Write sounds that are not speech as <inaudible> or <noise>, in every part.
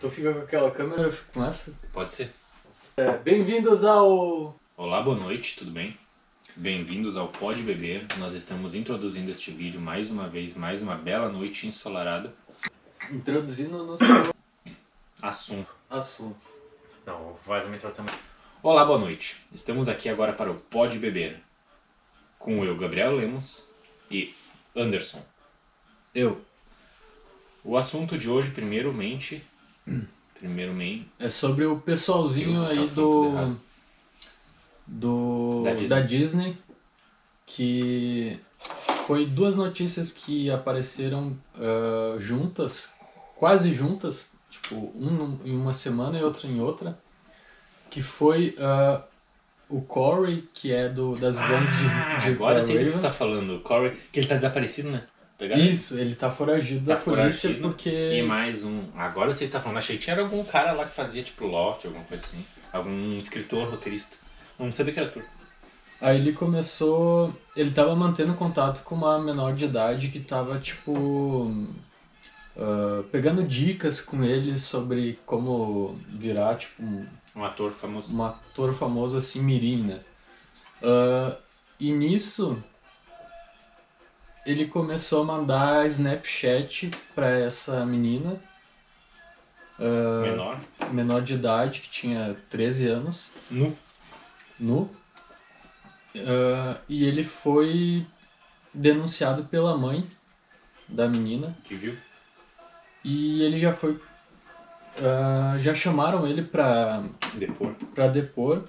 Tu fica com aquela câmera, eu fico com essa. Pode ser. É, Bem-vindos ao. Olá, boa noite, tudo bem? Bem-vindos ao Pode Beber. Nós estamos introduzindo este vídeo mais uma vez, mais uma bela noite ensolarada. Introduzindo no seu Assunto. assunto. Não, faz uma introdução. Olá, boa noite. Estamos aqui agora para o Pode Beber. Com eu, Gabriel Lemos e Anderson. Eu. O assunto de hoje, primeiramente. Primeiramente. É sobre o pessoalzinho aí do. do Da Disney. da Disney. Que foi duas notícias que apareceram ah, juntas, quase juntas, tipo, um em uma semana e outra em outra. Que foi ah, o Corey, que é do, das de, Ah, de agora eu sei do que você tá falando. O Corey, que ele tá desaparecido, né? Pegaram? Isso, ele tá foragido Tá da polícia foragido. porque. E mais um. Agora você tá falando, achei que tinha algum cara lá que fazia tipo Loft, alguma coisa assim. Algum escritor, roteirista. Não sabia que era ator. Aí ele começou. Ele tava mantendo contato com uma menor de idade que tava, tipo. ah, pegando dicas com ele sobre como virar, tipo, um, Um ator famoso. um ator famoso assim, Mirim, né? Ah, e nisso. Ele começou a mandar Snapchat pra essa menina, ah, Menor. menor de idade, que tinha 13 anos. Nu. nu. Ah, e ele foi denunciado pela mãe da menina Que viu? e ele já foi ah, já chamaram ele pra, Depor. pra depor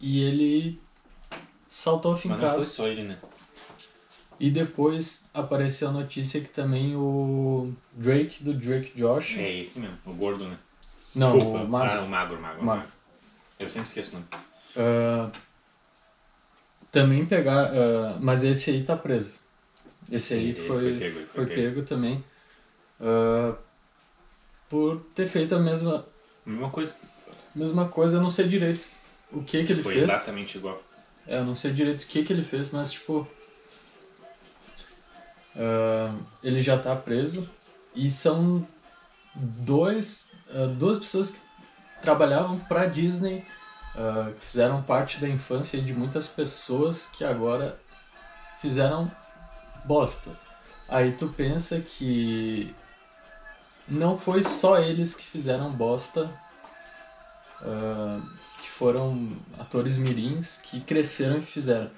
e ele saltou Mas não fincado foi só ele, né? E depois apareceu a notícia que também o Drake do Drake Josh É esse mesmo, o gordo, né? Não, Desculpa. o magro. Ah, o magro, o magro. o Magro. Eu sempre esqueço o nome. ah, também pegar ah, mas esse aí tá preso esse Sim, aí foi, foi pego, foi foi pego, pego. também ah, por ter feito a mesma, Mesma coisa. mesma coisa, eu não sei direito o que que ele foi fez. exatamente igual. É, eu não sei direito o que que ele fez, mas tipo. Ah, ele já tá preso e são dois, ah, duas pessoas que trabalhavam pra Disney, que fizeram parte da infância de muitas pessoas que agora fizeram bosta. Aí tu pensa que não foi só eles que fizeram bosta, que foram atores mirins que cresceram e fizeram.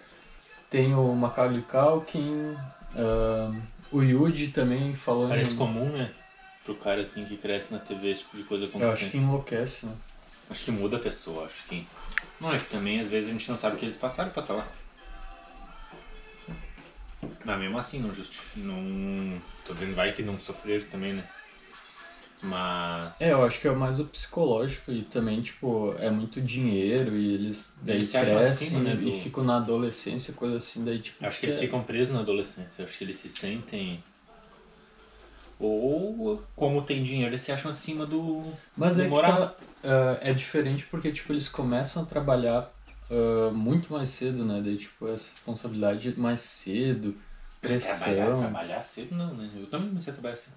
Tem o Macaulay Culkin, ah, o Yuji também falando. Parece comum, né? Pro cara assim que cresce na TV, esse tipo de coisa Eu acho acontecendo. que enlouquece, né? Acho que muda a pessoa, acho que. Não, é que também às vezes a gente não sabe o que eles passaram pra estar lá. Mas mesmo assim não justifica. Não. Tô dizendo vai que não sofreram também, né? Mas. É, eu acho que é mais o psicológico e também, tipo, é muito dinheiro e eles daí Eles crescem acima, né, e do- ficam na adolescência, coisa assim, daí tipo. Acho que eles é- ficam presos na adolescência. Acho que eles se sentem. Ou como tem dinheiro, eles se acham acima do. Mas do é moral. tá, ah, é diferente porque, tipo, eles começam a trabalhar ah, muito mais cedo, né? Daí, tipo, essa responsabilidade mais cedo, Trabalhar, pressão. trabalhar cedo não, né? Eu também comecei a trabalhar cedo.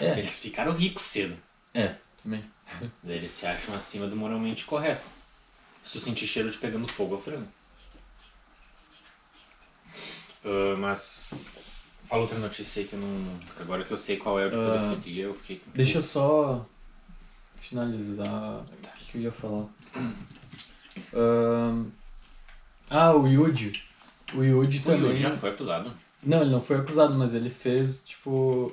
É, Eles ficaram ricos cedo. é, também. Daí <laughs> eles se acham acima do moralmente correto. Se eu sentir cheiro de pegando fogo, eu frango. Ah, mas. Fala outra notícia aí que eu não. Agora que eu sei qual é o de Ah, pedofilia, eu fiquei. com- Deixa eu só finalizar o que, eu ia falar. Ahn, ah, o Yuji. O Yuji O também. Yuri já foi acusado. Não, ele não foi acusado, mas ele fez, tipo.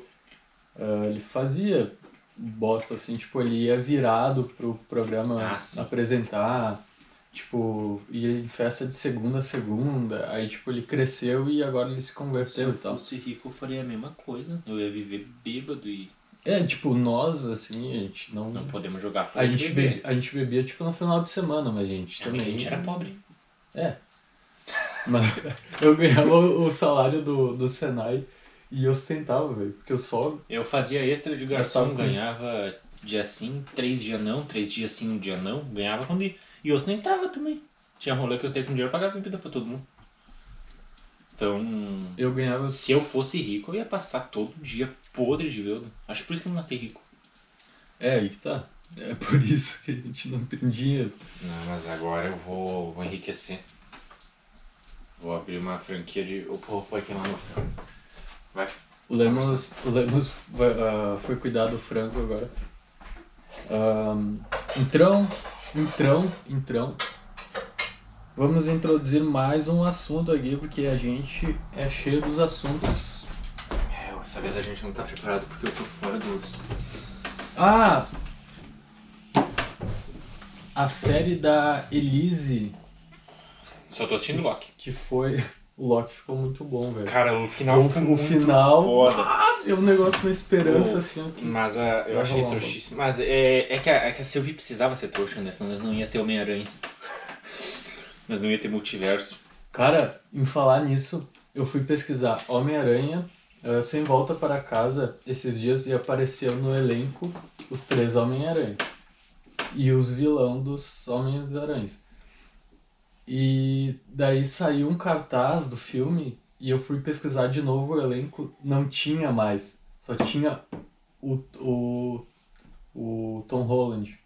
Ah, ele fazia bosta, assim, tipo, ele ia virado pro programa Ah, apresentar, tipo, ia em festa de segunda a segunda, aí, tipo, ele cresceu e agora ele se Se converteu eu e tal. fosse rico, eu faria a mesma coisa. Eu ia viver bêbado e É, tipo, nós, assim, a gente não. não podemos jogar A gente, beber. be... a gente bebia, tipo, no final de semana, mas a gente É, também. a gente era pobre. É. Mas <laughs> eu ganhava o salário do, do Senai e eu ostentava, velho, porque eu só Eu fazia extra de garçom, com isso. ganhava dia sim, três dias não, três dias sim, um dia não, ganhava quando ia. E eu ostentava também. Tinha rolê que eu sei com dinheiro eu pagava bebida pra todo mundo. Então, Eu ganhava. se eu fosse rico, eu ia passar todo dia podre de bêbado. Acho que por isso que eu não nasci rico. É, aí que tá. É por isso que a gente não tem dinheiro. Não, mas agora eu vou, vou enriquecer. Vou abrir uma franquia de. O povo vai queimar meu frango. Vai. O Lemos, o Lemos vai, ah, foi cuidar do frango agora. Ahn, então, então, então, vamos introduzir mais um assunto aqui, porque a gente é cheio dos assuntos. É, dessa vez a gente não tá preparado porque eu tô fora dos. Ah! A série da Elise, Só tô assistindo Loki. que foi. O Loki ficou muito bom, velho. Cara, o final O, ficou o final. foda. Ah, é um negócio, uma esperança, assim, que Mas ah, eu achei trouxíssimo. Mas é, é, que a, é que a Sylvie precisava ser trouxa, né? Senão nós não ia ter Homem-Aranha. <laughs> nós não ia ter multiverso. Cara, em falar nisso, eu fui pesquisar Homem-Aranha eh, sem volta para casa esses dias e apareceu no elenco os três Homem-Aranha e os vilão dos Homens-Aranhas. E daí saiu um cartaz do filme e eu fui pesquisar de novo o elenco, não tinha mais, só tinha o, o, o Tom Holland.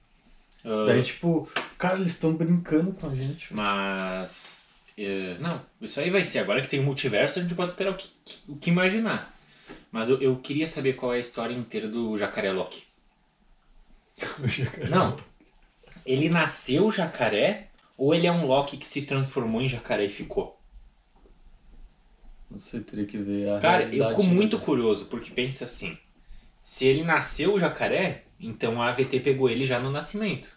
Ah, Daí, tipo, cara, eles estão brincando com a gente. Mas. eh, não, isso aí vai ser. Agora que tem o multiverso, a gente pode esperar o que, o que imaginar. Mas eu, eu queria saber qual é a história inteira do jacaré Loki. <laughs> Não. Ele nasceu jacaré ou ele é um Loki que se transformou em jacaré e ficou? Não sei, teria que ver a Cara, eu fico muito dele. curioso, porque pensa assim: se ele nasceu jacaré, então a AVT pegou ele já no nascimento.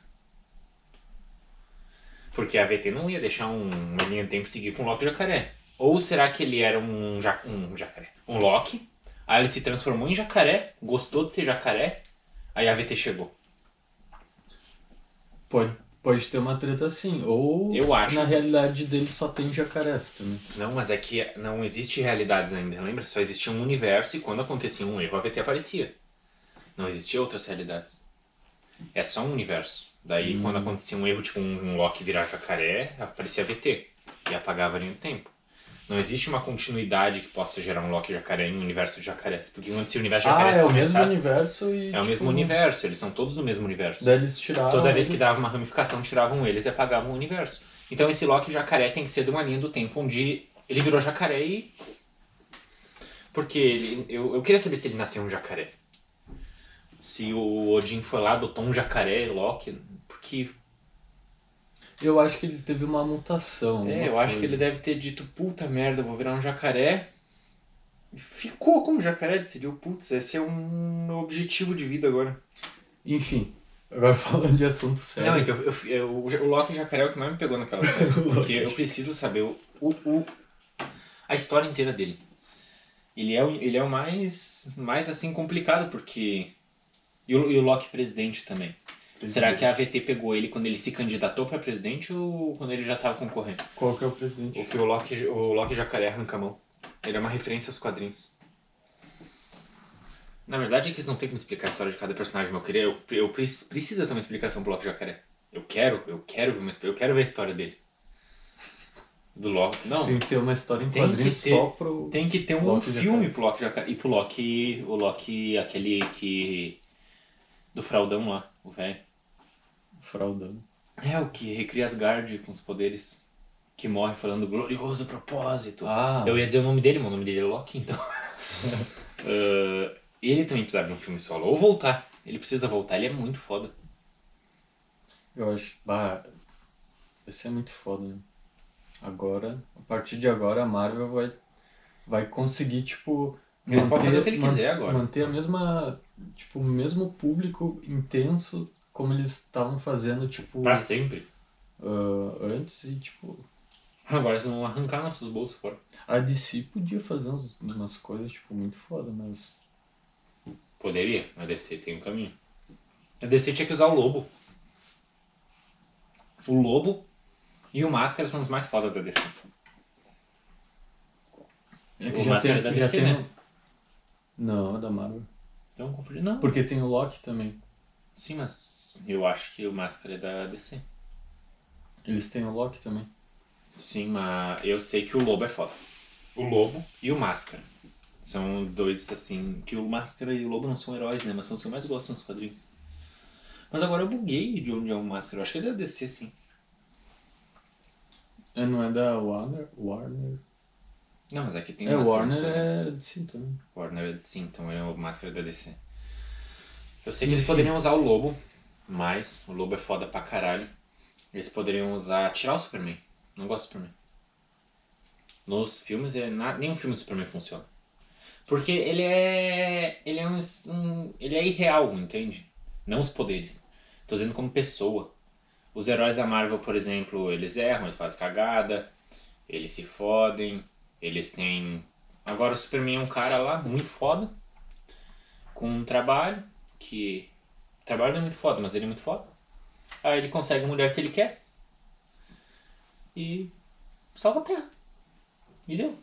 Porque a AVT não ia deixar um, de tempo seguir com o Loki jacaré. Ou será que ele era um, ja, um jacaré? Um Loki, aí ele se transformou em jacaré, gostou de ser jacaré, aí a AVT chegou. Pode, pode ter uma treta assim. Ou Eu acho. na realidade dele só tem jacarés também. Não, mas é que não existe realidades ainda, lembra? Só existia um universo e quando acontecia um erro, a AVT aparecia. Não existia outras realidades. É só um universo. Daí, quando acontecia um erro, tipo um, um Loki virar jacaré, aparecia a VT. E apagava a linha do tempo. Não existe uma continuidade que possa gerar um Loki jacaré em um universo de jacarés. Porque antes se o universo de Ah, jacarés é o mesmo começasse... universo e. É o tipo, mesmo universo, eles são todos do mesmo universo. Daí eles tiraram. Toda vez que dava uma ramificação, tiravam eles e apagavam o universo. Então esse Loki jacaré tem que ser de uma linha do tempo onde ele virou jacaré e. Porque ele. Eu, eu queria saber se ele nasceu um jacaré. Se o Odin foi lá, adotou um jacaré, Loki. Porque. Eu acho que ele teve uma mutação. É, uma eu acho que coisa. ele deve ter dito, puta merda, eu vou virar um jacaré. Ficou como jacaré, decidiu, putz, esse é um meu objetivo de vida agora. Enfim, agora <laughs> falando de assunto sério. Não, é que eu, eu- eu- o Loki Jacaré é o que mais me pegou naquela <laughs> série. Porque eu preciso saber o, o, o- a história inteira dele. Ele é, o- ele é o mais, mais assim complicado, porque. E o, e o Loki presidente também. Será que a AVT pegou ele quando ele se candidatou pra presidente ou quando ele já tava concorrendo? Qual que é o presidente? O que o Loki, o Loki Jacaré arranca a mão. Ele é uma referência aos quadrinhos. Na verdade é que eles não têm como explicar a história de cada personagem, mas eu queria. Eu, eu pre- precisa ter uma explicação pro Loki Jacaré. Eu quero, eu quero ver uma eu quero ver a história dele. Do Loki. Não, Tem que ter uma história em quadrinhos ter- só pro. tem que ter um Loki filme Jacaré. pro Loki Jacaré. E pro Loki. O Loki, aquele que. Do fraldão lá, o velho. Fraudando. É, o que recria Asgard com os poderes. Que morre falando glorioso propósito. Ah, Eu ia dizer o nome dele, mas o nome dele é Loki, então. <laughs> Ah, ele também precisava de um filme solo. Ou voltar. Ele precisa voltar, ele é muito foda. eu acho. Bah, esse é muito foda, né? Agora, a partir de agora, a Marvel vai, vai conseguir, tipo. Eles podem fazer o que ele quiser agora. Manter a mesma. Tipo, o mesmo público intenso como eles estavam fazendo, tipo. Pra sempre. ah, antes e, tipo. Agora eles vão arrancar nossos bolsos fora. A DC podia fazer uns, umas coisas, tipo, muito foda, mas. Poderia, a DC tem um caminho. A DC tinha que usar o Lobo. O Lobo e o Máscara são os mais foda da DC. É O Máscara é da DC, né? Não, é da Marvel. Então, confundi. Não. Porque tem o Loki também. Sim, mas eu acho que o Máscara é da DC. Eles têm o Loki também. Sim, mas eu sei que o Lobo é foda. O Lobo e o Máscara. São dois, assim, que o Máscara e o Lobo não são heróis, né? Mas são os que eu mais gosto nos quadrinhos. Mas agora eu buguei de onde é o Máscara. Eu acho que é da DC, sim. É, não é da Warner? Warner? Não, mas aqui tem É, Warner é de sim também. Warner é de sim, então é o Máscara da DC. Eu sei que eles poderiam usar o Lobo, mas o Lobo é foda pra caralho. Eles poderiam usar. tirar o Superman. Não gosto do Superman. Nos filmes, é na, nenhum filme do Superman funciona. Porque ele é. Ele é um, um- Ele é irreal, entende? Não os poderes. Tô dizendo como pessoa. Os heróis da Marvel, por exemplo, eles erram, eles fazem cagada, eles se fodem, eles têm. Agora o Superman é um cara lá, muito foda, com um trabalho que. O trabalho não é muito foda, mas ele é muito foda. Aí ele consegue a mulher que ele quer e salva a Terra. E deu.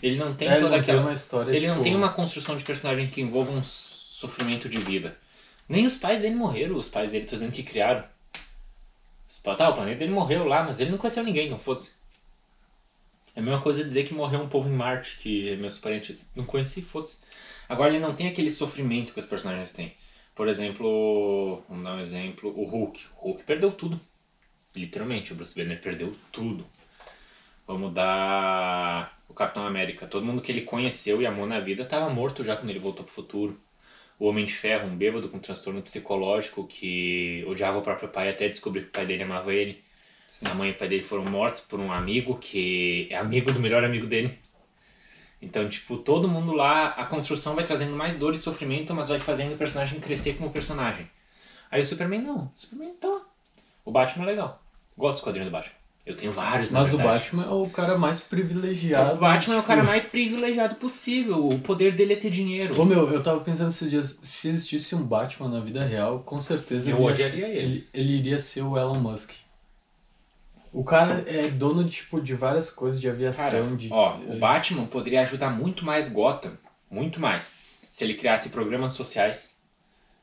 Ele não tem É, toda não tem aquela. uma história, ele não tipo- tem uma construção de personagem que envolva um sofrimento de vida. Nem os pais dele morreram, os pais dele, tô dizendo que criaram. Tá, o planeta dele morreu lá, mas ele não conheceu ninguém, então foda-se. É a mesma coisa dizer que morreu um povo em Marte, que meus parentes não conheci, foda-se. Agora ele não tem aquele sofrimento que os personagens têm. Por exemplo, vamos dar um exemplo, o Hulk. O Hulk perdeu tudo. Literalmente, o Bruce Banner perdeu tudo. Vamos dar o Capitão América. Todo mundo que ele conheceu e amou na vida estava morto já quando ele voltou pro futuro. O Homem de Ferro, um bêbado com transtorno psicológico que odiava o próprio pai até descobrir que o pai dele amava ele. A mãe e o pai dele foram mortos por um amigo que é amigo do melhor amigo dele. Então, tipo, todo mundo lá, a construção vai trazendo mais dor e sofrimento, mas vai fazendo o personagem crescer como personagem. Aí o Superman não. O Superman tá lá. O Batman é legal. Gosto do quadrinho do Batman. Eu tenho vários, Mas o. Batman é o cara mais privilegiado. O Batman é o tipo- cara mais privilegiado possível. O poder dele é ter dinheiro. Ô meu, eu tava pensando esses dias, se existisse um Batman na vida real, com certeza Eu ele, ia ser- ele. ele iria ser o Elon Musk. O cara é dono tipo, de várias coisas, de Cara, aviação, de. ó, o Batman poderia ajudar muito mais Gotham, muito mais, se ele criasse programas sociais.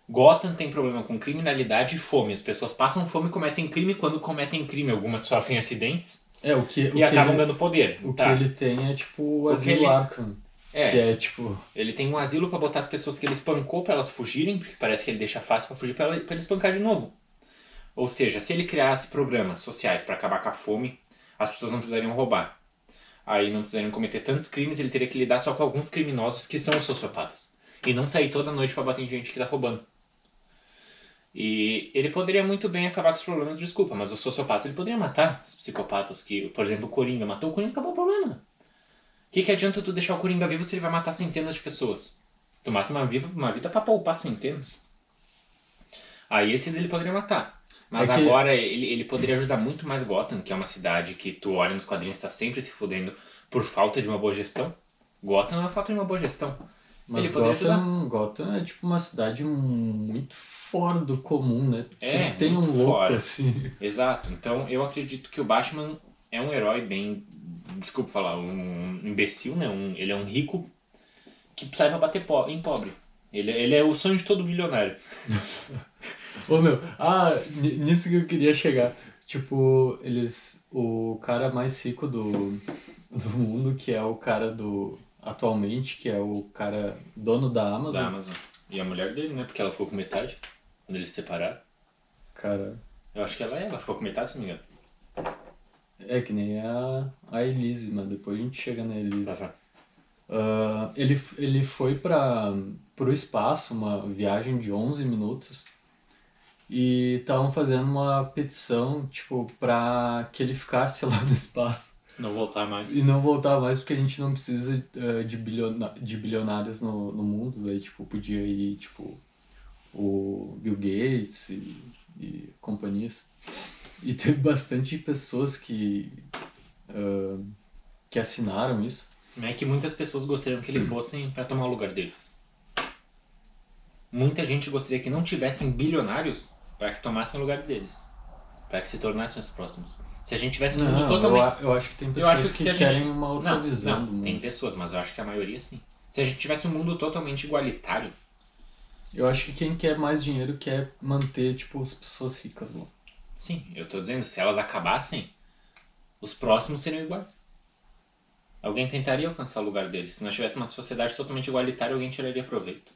Gotham tem problema com criminalidade e fome. As pessoas passam fome e cometem crime. Quando cometem crime, algumas sofrem acidentes É, o que, o e que acabam ele, ganhando poder. O tá. que ele tem é tipo o que asilo ele- Arkham. É. Que é tipo. Ele tem um asilo pra botar as pessoas que ele espancou pra elas fugirem, porque parece que ele deixa fácil pra fugir pra ela- pra ele espancar de novo. Ou seja, se ele criasse programas sociais pra acabar com a fome, as pessoas não precisariam roubar. Aí não precisariam cometer tantos crimes, ele teria que lidar só com alguns criminosos que são sociopatas. E não sair toda noite pra bater em gente que tá roubando. E ele poderia muito bem acabar com os problemas, desculpa, mas os sociopatas ele poderia matar os psicopatas que, por exemplo, o Coringa matou o Coringa acabou o problema. O que, que adianta tu deixar o Coringa vivo se ele vai matar centenas de pessoas? Tu mata uma, viva, uma vida pra poupar centenas. Aí esses ele poderia matar. Mas É que- agora ele, ele poderia ajudar muito mais Gotham, que é uma cidade que tu olha nos quadrinhos e tá sempre se fudendo por falta de uma boa gestão. Gotham não é falta de uma boa gestão. Mas ele. Gotham, Gotham é tipo uma cidade muito fora do comum, né? É, tem um louco fora. assim. <laughs> Exato. Então eu acredito que o Batman é um herói bem. Desculpa falar, um imbecil, né? Um, ele é um rico que sai pra bater po em pobre. Ele, ele é o sonho de todo bilionário. <laughs> Ô meu, ah, ni- nisso que eu queria chegar. Tipo, eles. O cara mais rico do, do mundo, que é o cara do. Atualmente, que é o cara dono da Amazon. da Amazon. E a mulher dele, né? Porque ela ficou com metade quando eles se separaram. Cara, Eu acho que ela é, ela ficou com metade, se não me engano. é que nem a, a Elise, mas depois a gente chega na Elise. Tá, tá. Ah, ele, ele foi para o espaço, uma viagem de 11 minutos, e estavam fazendo uma petição, tipo, para que ele ficasse <laughs> lá no espaço Não voltar mais. e não voltar mais, porque a gente não precisa eh, de, biliona de bilionários no, no mundo, daí, tipo, podia ir, tipo, o Bill Gates e, e companhias. E teve bastante pessoas que, ah, que assinaram isso. É que muitas pessoas gostariam que ele fossem pra tomar o lugar deles. Muita gente gostaria que não tivessem bilionários para que tomassem o lugar deles. Para que se tornassem os próximos. Se a gente tivesse um mundo eu, totalmente. a- eu acho que tem Eu pessoas que que, a querem gente- uma outra não, visão não, do mundo. tem pessoas, mas eu acho que a maioria sim. Se a gente tivesse um mundo totalmente igualitário, Eu acho que quem quer mais dinheiro quer manter, tipo, as pessoas ricas lá. sim, eu tô dizendo, se elas acabassem, os próximos seriam iguais. Alguém tentaria alcançar o lugar deles. Se nós tivéssemos uma sociedade totalmente igualitária, alguém tiraria proveito.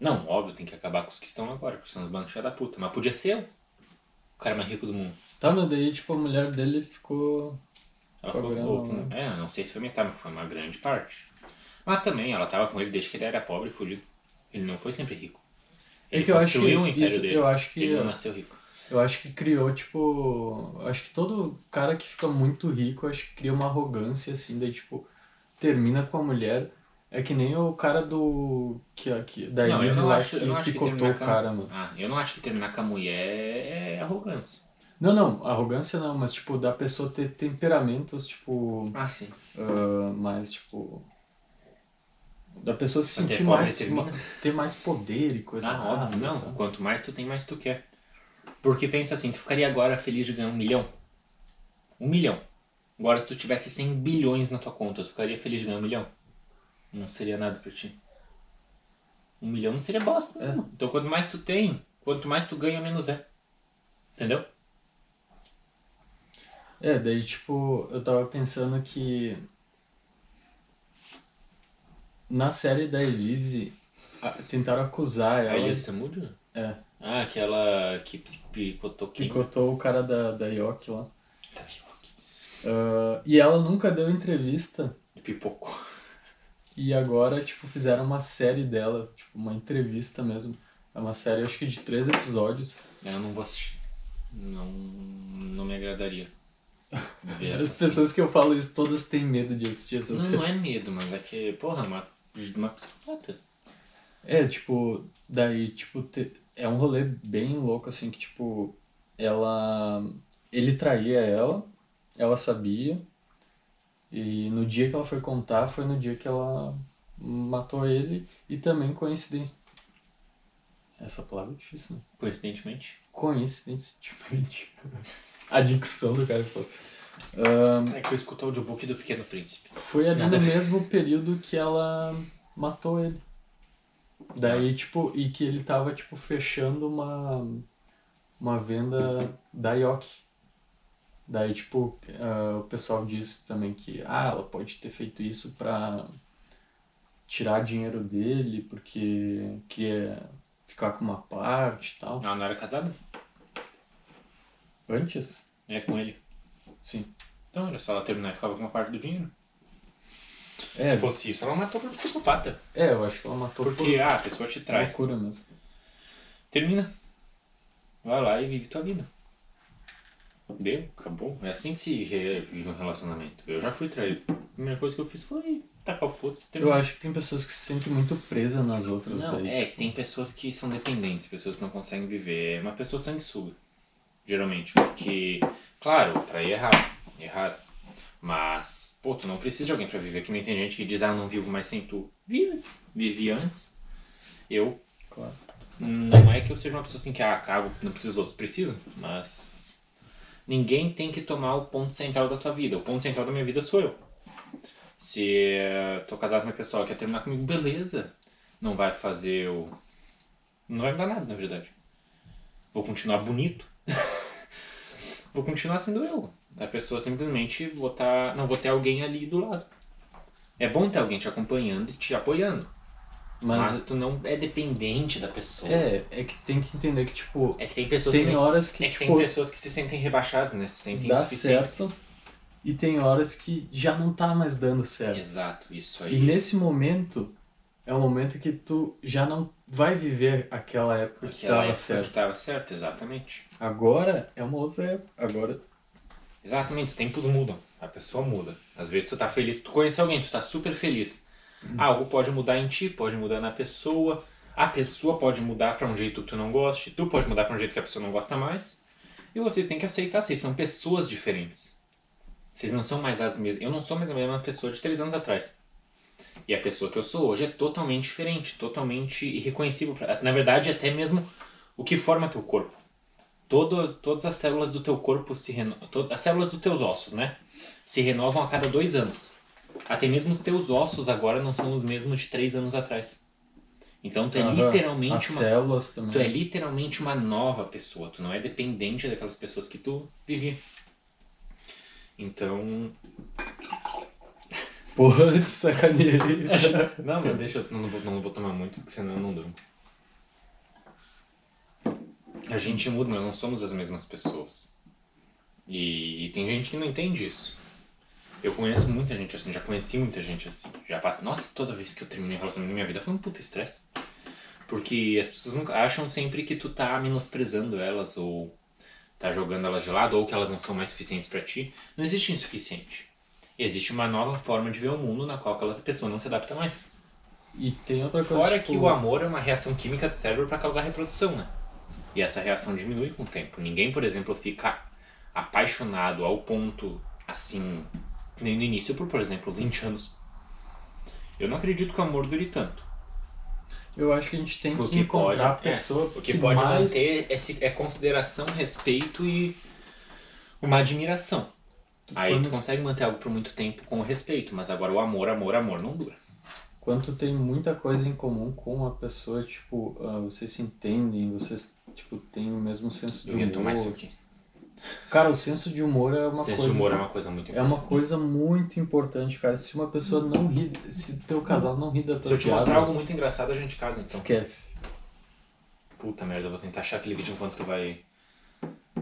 Não, óbvio, tem que acabar com os que estão agora, porque são os bancos da puta. Mas podia ser eu, o cara mais rico do mundo. Tá, mas daí, tipo, a mulher dele ficou. Ela ficou louca. né? É, não sei se foi metade, mas foi uma grande parte. Mas também, ela tava com ele desde que ele era pobre e fudido. Ele não foi sempre rico. É Ele que eu acho que um isso- dele. eu acho que- Ele não nasceu rico. Eu acho que criou, tipo. Acho que todo cara que fica muito rico, acho que cria uma arrogância, assim, daí, tipo, termina com a mulher. É que nem o cara do. Que, que, da Não, eu Elise não lá acho, que eu não acho que picotou terminar o cara, mano. Ah, eu não acho que terminar com a mulher é arrogância. Não, não, arrogância não, mas, tipo, da pessoa ter temperamentos, tipo. Ah, sim. ah, mais, tipo. Da pessoa se Até sentir mais. termina. ma- ter mais poder e coisa Ah, óbvio, rápida, não. tá? Quanto mais tu tem, mais tu quer. Porque pensa assim, tu ficaria agora feliz de ganhar um milhão? Um milhão. Agora, se tu tivesse 100 bilhões na tua conta, tu ficaria feliz de ganhar um milhão? Não seria nada pra ti. Um milhão não seria bosta. É. Então, quanto mais tu tem, quanto mais tu ganha, menos é. Entendeu? É, daí, tipo, eu tava pensando que. Na série da Elise, a- tentaram acusar A ela. Elias Samúdio? É, Ah, aquela que picotou quem? picotou o cara da, da Yoki lá. Tá vivo aqui. Ah, e ela nunca deu entrevista. Pipocou. E agora, tipo, fizeram uma série dela, tipo, uma entrevista mesmo. É uma série, acho que de três episódios. Eu não vou assistir. Não, não me agradaria. <laughs> As pessoas que eu falo isso, todas têm medo de assistir essa Não, série. não é medo, mas é que, porra, uma, uma psicopata. É, tipo, daí, tipo, te- é um rolê bem louco, assim, que, tipo, ela... Ele traía ela, ela sabia, e no dia que ela foi contar, foi no dia que ela matou ele, e também coincidência... Essa palavra é difícil, né? Coincidentemente. Coincidentemente. <laughs> A dicção do cara foi. Ahn, É que eu escuto o audiobook do Pequeno Príncipe. foi ali Nada no mesmo período que ela matou ele. Daí, tipo, e que ele tava, tipo, fechando uma, uma venda da Yoki. Daí, tipo, ah, o pessoal disse também que, ah, ela pode ter feito isso pra tirar dinheiro dele, porque queria ficar com uma parte e tal. Ela não era casada? Antes? É com ele. Sim. Então, era só ela terminar e ficava com uma parte do dinheiro. É, Se fosse isso, ela matou por psicopata. é eu acho que ela matou Porque, ah, a pessoa te por trai. loucura mesmo. Termina. Vai lá e vive tua vida. Deu, acabou. É assim que se vive um relacionamento. Eu já fui traído. A primeira coisa que eu fiz foi tacar o foda-se e Eu acho que tem pessoas que se sentem muito presas nas outras. Não, daí, é tipo, que tem pessoas que são dependentes, pessoas que não conseguem viver. É uma pessoa sanguessuga, geralmente. Porque, claro, trair é errado, errado. Mas, pô, tu não precisa de alguém pra viver. Que nem tem gente que diz, ah, não vivo mais sem tu. Vive. Vivi antes. Eu, Claro. não é que eu seja uma pessoa assim que, ah, cago, não preciso dos outros. Preciso, mas ninguém tem que tomar o ponto central da tua vida. O ponto central da minha vida sou eu. Se tô casado com uma pessoa que quer terminar comigo, beleza. Não vai fazer o. Não vai me dar nada, na verdade. Vou continuar bonito. <laughs> vou continuar sendo eu. A pessoa simplesmente vou tá, não vou ter alguém ali do lado. É bom ter alguém te acompanhando e te apoiando. Mas, Mas, tu não é dependente da pessoa. é, é que tem que entender que, tipo, É que tem pessoas tem também- horas que, é que tem tipo, pessoas que se sentem rebaixadas, né? Se sentem dá certo e tem horas que já não tá mais dando certo. Exato, isso aí. E nesse momento, é um momento que tu já não vai viver aquela época que Aquela tava época certo. que tava certo, exatamente. Agora é uma outra época. Agora, Exatamente, os tempos mudam. A pessoa muda. Às vezes tu tá feliz, tu conhece alguém, tu tá super feliz. Algo pode mudar em ti, pode mudar na pessoa. A pessoa pode mudar pra um jeito que tu não goste, tu pode mudar pra um jeito que a pessoa não gosta mais. E vocês têm que aceitar, vocês são pessoas diferentes. Vocês não são mais as mesmas. Eu não sou mais a mesma pessoa de três anos atrás. E a pessoa que eu sou hoje é totalmente diferente, totalmente irreconhecível. Na verdade, até mesmo o que forma teu corpo. Todas, todas as células do teu corpo se renovam. As células dos teus ossos, né? Se renovam a cada dois anos. Até mesmo os teus ossos agora não são os mesmos de três anos atrás. Então tu é aham, literalmente as uma. células também. Tu é literalmente uma nova pessoa. Tu não é dependente daquelas pessoas que tu vivia. Então. <laughs> Porra, te sacaneei. <laughs> Não, mas deixa eu. Não vou, não vou tomar muito, porque senão eu não durmo. A gente muda, nós não somos as mesmas pessoas. E, e tem gente que não entende isso. Eu conheço muita gente assim, já conheci muita gente assim. Já passa, nossa, toda vez que eu termino um relacionamento na minha vida foi um puta estresse. Porque as pessoas nunca acham sempre que tu tá menosprezando elas ou tá jogando elas de lado ou que elas não são mais suficientes para ti. Não existe insuficiente. Existe uma nova forma de ver o mundo na qual aquela pessoa não se adapta mais. E tem outra coisa. Fora tipo, que o amor é uma reação química do cérebro para causar reprodução, né? E essa reação diminui com o tempo. Ninguém, por exemplo, fica apaixonado ao ponto assim, nem no início, por, por exemplo, 20 anos. Eu não acredito que o amor dure tanto. Eu acho que a gente tem que que encontrar pode- a pessoa O que, pode mais... manter esse, é consideração, respeito e uma admiração. Aí Quando- tu consegue manter algo por muito tempo com respeito, mas agora o amor, amor, amor não dura. Quando tu tem muita coisa em comum com a pessoa, tipo, ah, vocês se entendem, vocês, tipo, têm o mesmo senso de Eu ia humor. tomar isso aqui. Cara, o senso de humor é uma Senso coisa... de humor é uma coisa muito É uma importante. coisa muito importante, cara. Se uma pessoa não ri, se teu casal não ri da tua Se eu te piada, mostrar algo muito engraçado, a gente casa então. esquece. Puta merda, eu vou tentar achar aquele vídeo enquanto tu vai.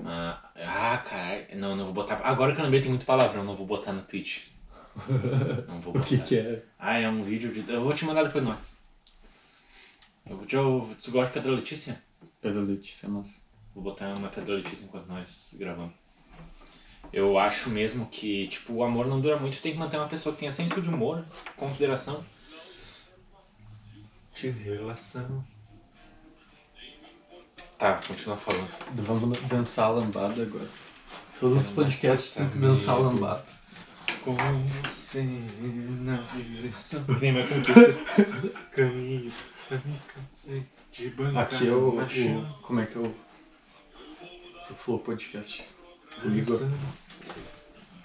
Ah, ah cara, não, não vou botar. Agora que eu lembrei tem muito palavrão, não vou botar no Twitch. <laughs> Não vou O botar. que que é? Ah, é um vídeo de. Eu vou te mandar depois no WhatsApp. Eu, tu gosta de Pedra Letícia? Pedro Letícia, massa. Vou botar uma Pedra Letícia enquanto nós gravamos. Eu acho mesmo que, tipo, o amor não dura muito, tem que manter uma pessoa que tenha senso de humor, consideração. De relação. Tá, continua falando. Vamos dançar a lambada agora. Todos os podcasts têm que dançar lambada. Com você na direção. <laughs> Vem mais conquista. Caminho, me cansei de bancar Aqui é o, chão. o- Como é que é o. O Flow Podcast. O Igor.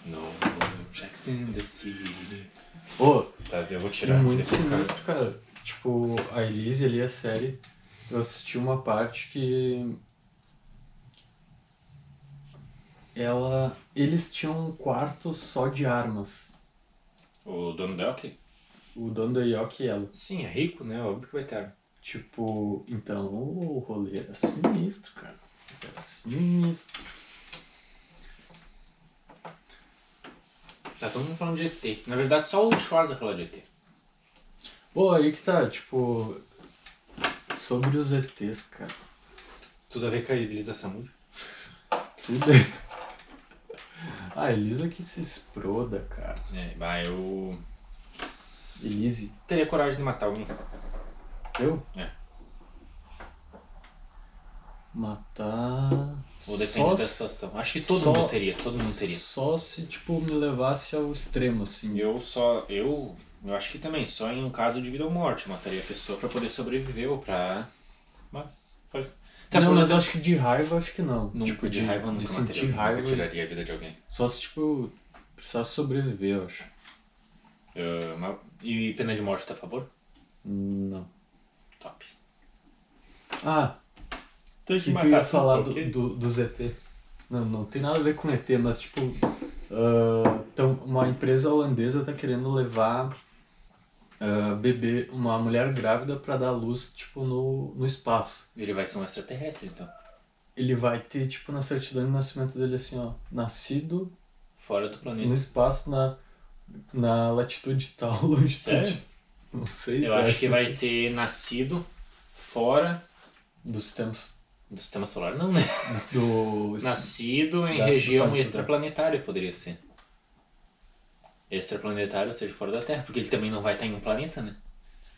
No, Jackson the City. Ô, Tá, eu vou é tirar muito desse cara. sinistro, cara. Tipo, a Elise ali, a série. Eu assisti uma parte que. Ela. Eles tinham um quarto só de armas. O dono da Elk? O dono da Yoki e ela. Sim, é rico, né? Óbvio que vai ter. Tipo, então o rolê era sinistro, cara. Sinistro. Tá todo mundo falando de ET. Na verdade, só o Schwarza fala de ET. Pô, aí que tá, tipo. Sobre os ETs, cara. Tudo a ver com a Elisa Samud. <laughs> Tudo é. Ah, Elisa que se exploda, cara. É, vai, eu Elise. teria coragem de matar alguém. Eu? É. Matar. Ou depende Só da situação. Acho que todo só- mundo teria, todo mundo teria. Só se, tipo, me levasse ao extremo, assim. Eu só. Eu. Eu acho que também, só em um caso de vida ou morte, mataria a pessoa pra poder sobreviver ou pra. Mas. Faz... Tá não, falando mas eu acho que de raiva, acho que não. Nunca tipo, de, raiva nunca de mataria sentir raiva. Nunca tiraria a vida de alguém. Só se, tipo, precisasse sobreviver, eu acho. Mas- E pena de morte tá a favor? Não. Top. Ah, Tem o que, que eu ia falar do, do, do ZT? Não, não tem nada a ver com ET, mas tipo. ah, então, uma empresa holandesa tá querendo levar ah, bebê, uma mulher grávida pra dar luz, tipo, no, no espaço. Ele vai ser um extraterrestre, então. Ele vai ter, tipo, na certidão de nascimento dele assim, ó. Nascido Fora do no planeta. espaço na, na latitude tal, <laughs> longitude. Sério? Não sei. Eu acho que vai sim. ter nascido fora Do sistema. Do sistema solar, não, né? Do. <laughs> Nascido em Da- região extraplanetária, poderia ser. Extraplanetário, ou seja, fora da Terra, porque ele também não vai estar em um planeta, né?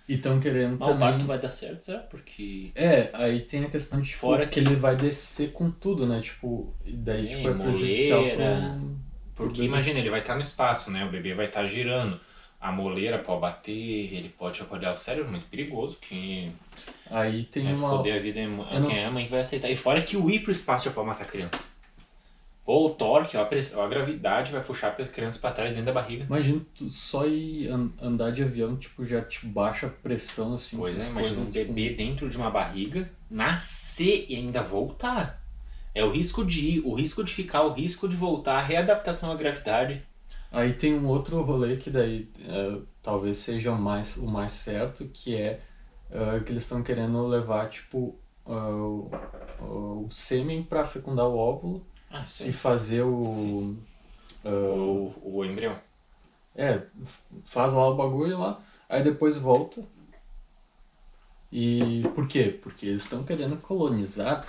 E estão querendo Mas o também. parto vai dar certo, será? Porque. É, aí tem a questão de tipo, Fora que ele vai descer com tudo, né? Tipo, daí É, tipo, é prejudicial moleira. pro, pro Porque imagina, ele vai estar no espaço, né? O bebê vai estar girando. A moleira pode bater, ele pode acordar o cérebro, muito perigoso, que Aí tem é uma. foder a vida é não quem é sei. a mãe que vai aceitar. E fora que o ir pro espaço já pode matar a criança. Ou o torque, ou a, press- ou a gravidade vai puxar a criança pra trás dentro da barriga. Imagina só ir an- andar de avião, tipo, já te baixa a pressão, assim. Pois é, imagina um coisas, tipo, bebê dentro de uma barriga, nascer e ainda voltar. É o risco de ir, o risco de ficar, o risco de voltar, a readaptação à gravidade. Aí tem um outro rolê que daí é, talvez seja o mais, o mais certo, que é é, que eles estão querendo levar, tipo, é, o, o sêmen para fecundar o óvulo Ah, e fazer o... O, o embrião. É, faz lá o bagulho lá, aí depois volta. E por quê? Porque eles estão querendo colonizar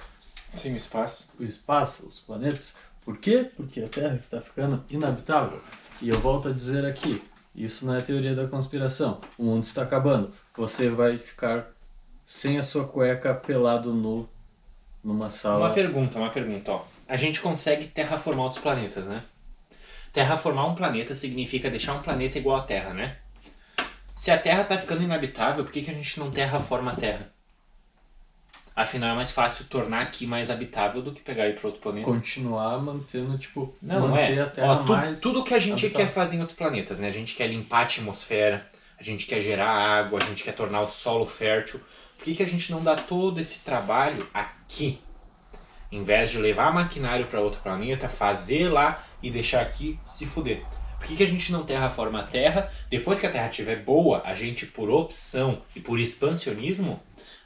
Sim, espaço. o espaço, os planetas. Por quê? Porque a Terra está ficando inabitável. E eu volto a dizer aqui, isso não é teoria da conspiração. O mundo está acabando. Você vai ficar sem a sua cueca pelado nu numa sala. Uma pergunta, uma pergunta, ó. A gente consegue terraformar outros planetas, né? Terraformar um planeta significa deixar um planeta igual à Terra, né? Se a Terra tá ficando inabitável, por que, que a gente não terraforma a Terra? Afinal, é mais fácil tornar aqui mais habitável do que pegar e ir para outro planeta. Continuar mantendo, tipo, Não, manter é. a Terra Ó, tu- mais. tudo que a gente habitável. quer fazer em outros planetas, né? A gente quer limpar a atmosfera, a gente quer gerar água, a gente quer tornar o solo fértil. Por que, que a gente não dá todo esse trabalho aqui? Em vez de levar maquinário para outro planeta, fazer lá e deixar aqui se fuder. Por que, que a gente não terraforma a Terra? Depois que a Terra estiver boa, a gente, por opção e por expansionismo,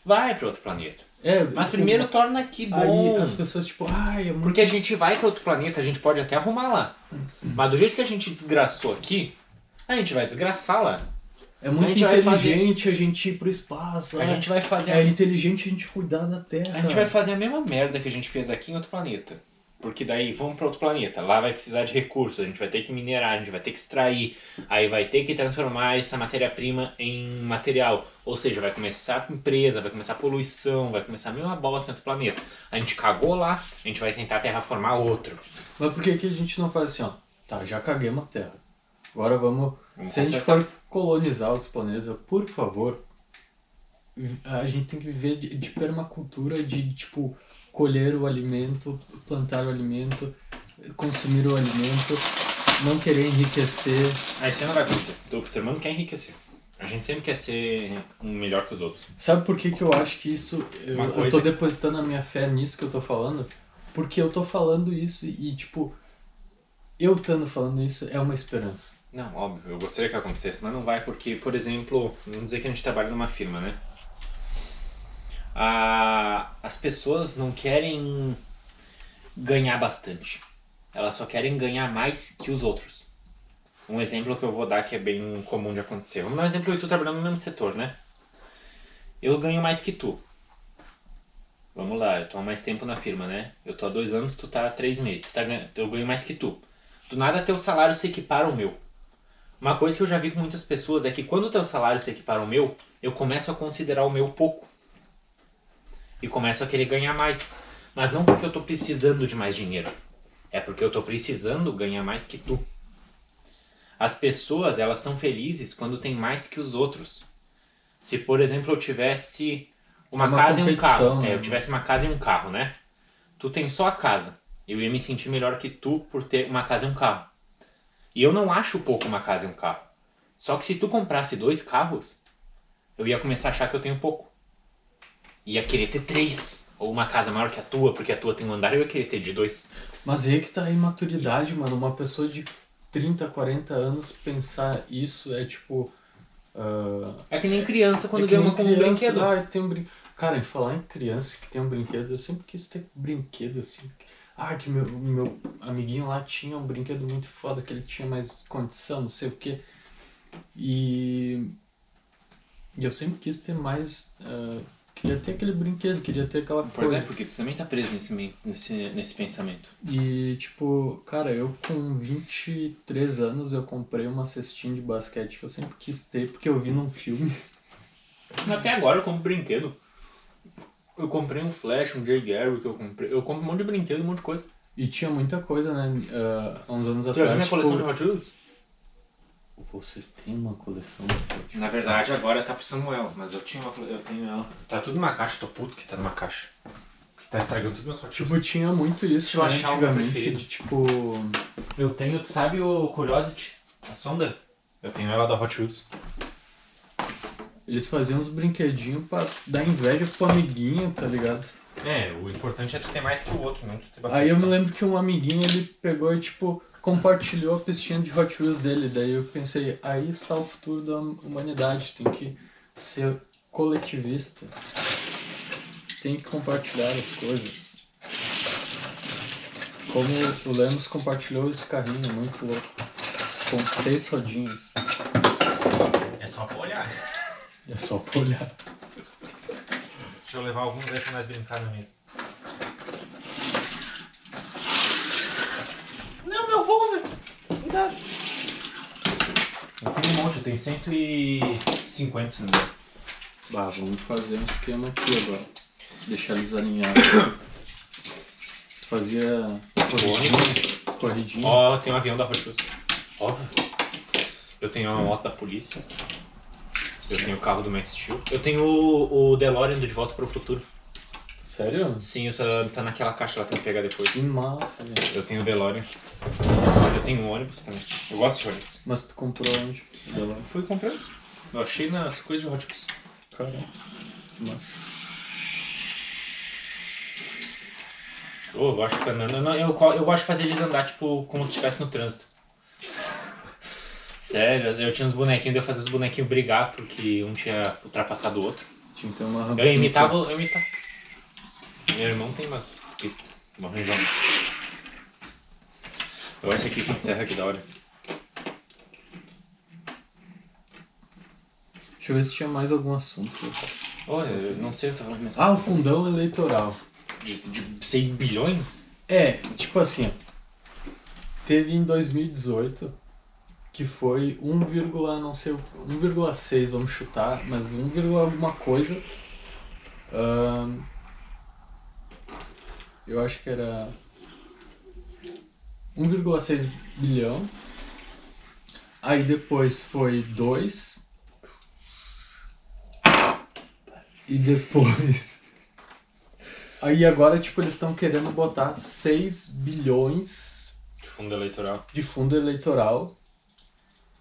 vai para outro planeta. É, Mas primeiro torna aqui bom. Aí as pessoas, tipo, ai, é muito. Porque a gente vai para outro planeta, a gente pode até arrumar lá. Mas do jeito que a gente desgraçou aqui, a gente vai desgraçar lá. É muito a inteligente a gente ir pro espaço. A né? gente vai fazer É inteligente a gente cuidar da Terra. a gente vai fazer a mesma merda que a gente fez aqui em outro planeta. Porque daí vamos para outro planeta, lá vai precisar de recursos, a gente vai ter que minerar, a gente vai ter que extrair, aí vai ter que transformar essa matéria-prima em material. Ou seja, vai começar empresa, vai começar poluição, vai começar a mesma bosta em outro planeta. A gente cagou lá, a gente vai tentar terraformar outro. Mas por que, que a gente não faz assim, ó? Tá, já caguemos a Terra. Agora vamos. Vamos se a gente for colonizar outros planetas, por favor, a gente tem que viver de, de permacultura, de tipo, colher o alimento, plantar o alimento, consumir o alimento, não querer enriquecer. Aí você não vai acontecer. O ser humano quer enriquecer. A gente sempre quer ser um melhor que os outros. Sabe por que, que eu acho que isso. Eu, Uma eu coisa- tô depositando a minha fé nisso que eu tô falando? Porque eu tô falando isso e, tipo, eu estando falando isso é uma esperança. Não, óbvio, eu gostaria que acontecesse, mas não vai porque, por exemplo, vamos dizer que a gente trabalha numa firma, né? A, as pessoas não querem ganhar bastante. Elas só querem ganhar mais que os outros. Um exemplo que eu vou dar que é bem comum de acontecer. Vamos dar um exemplo de tu trabalhando no mesmo setor, né? Eu ganho mais que tu. Vamos lá, eu tô há mais tempo na firma, né? Eu tô há dois anos, tu tá há três meses. Tá, eu ganho mais que tu. Do nada teu salário se equipara ao meu. Uma coisa que eu já vi com muitas pessoas é que quando teu salário se equipara ao meu, eu começo a considerar o meu pouco. E começo a querer ganhar mais. Mas não porque eu tô precisando de mais dinheiro. É porque eu tô precisando ganhar mais que tu. As pessoas, elas são felizes quando tem mais que os outros. Se, por exemplo, eu tivesse uma, Uma casa e um carro. né? É, eu tivesse uma casa e um carro, né? Tu tem só a casa. Eu ia me sentir melhor que tu por ter uma casa e um carro. E eu não acho pouco uma casa e um carro. Só que se tu comprasse dois carros, eu ia começar a achar que eu tenho pouco. Ia querer ter três. Ou uma casa maior que a tua, porque a tua tem um andar, eu ia querer ter de dois. Mas aí que tá a imaturidade, mano. Uma pessoa de 30, 40 anos pensar isso é tipo. ah, É que nem criança quando é ganha nem uma como um criança, brinquedo. Ah, tem um brin... Cara, em falar em criança que tem um brinquedo, eu sempre quis ter brinquedo assim. Ah, que meu, meu amiguinho lá tinha um brinquedo muito foda, que ele tinha mais condição, não sei o quê. E. E eu sempre quis ter mais. ah, queria ter aquele brinquedo, queria ter aquela Pois coisa. é, porque tu também tá preso nesse, nesse, nesse pensamento. E, tipo, cara, eu com 23 anos eu comprei uma cestinha de basquete que eu sempre quis ter, porque eu vi num filme. Até agora eu compro brinquedo. Eu comprei um Flash, um Jay Gary que eu comprei. Eu compro um monte de brinquedo, um monte de coisa. E tinha muita coisa, né? há uns anos Tu já viu atrás. minha coleção de tipo, Hot Wheels? Você tem uma coleção de Na verdade agora tá pro Samuel, mas eu tinha uma, eu tenho ela. Tá tudo numa caixa, tô puto que tá numa caixa. Que tá estragando tudo meus Hot Wheels. Tipo, tinha muito isso, Deixa eu né, achar o meu antigamente, preferido. de tipo... Eu tenho, tu sabe o Curiosity? A sonda? Eu tenho ela da Hot Wheels. Eles faziam uns brinquedinhos pra dar inveja pro amiguinho, tá ligado? É, o importante é tu ter mais que o outro, não tu ter bastante. Aí eu me lembro que um amiguinho, ele pegou e, tipo, compartilhou a pistinha de Hot Wheels dele. Daí eu pensei, aí está o futuro da humanidade. Tem que ser coletivista. Tem que compartilhar as coisas. Como o Lemos compartilhou esse carrinho, muito louco. Com seis rodinhas. É só pra olhar. É só pra olhar. Deixa eu levar alguns deixa nós brincar na mesa. Rover! Cuidado! Eu tenho um monte, eu tenho 150 se não me engano. Bah, vamos fazer um esquema aqui agora. Deixar eles alinhados. Fazia corridinha. corridinha. Ó, tem um avião da Wheels. Óbvio. Eu tenho uma moto da polícia. Eu tenho o carro do Max Steel. Eu tenho o, o DeLorean do De Volta para o Futuro. Sério? Sim, isso tá naquela caixa lá, tem que pegar depois. Que massa, né? Eu tenho o DeLorean. Eu tenho um ônibus também. Eu gosto de ônibus. Mas tu comprou onde? Eu fui comprando. Eu achei nas coisas de Hot Wheels. Caramba. Que massa. Show, eu gosto de não, não, não, eu, eu gosto de fazer eles andar, tipo, como se estivesse no trânsito. <laughs> Sério, eu tinha uns bonequinhos, daí eu fazia os bonequinhos brigar porque um tinha ultrapassado o outro. Tinha que ter uma Eu imitava, eu imitava. Meu irmão tem umas pistas. Vou arranjar Eu acho aqui que encerra aqui da hora. Deixa eu ver se tinha mais algum assunto. Olha, eu não sei, eu tava pensando. Ah, o fundão eleitoral. De, de 6 bilhões? É, tipo assim, ó. teve em 2018 que foi 1, vírgula não sei, 1,6, vamos chutar, mas 1, vírgula alguma coisa. Ahn, eu acho que era 1,6 bilhão. Aí depois foi 2. E depois Aí agora, tipo, eles estão querendo botar 6 bilhões De fundo eleitoral. de fundo eleitoral.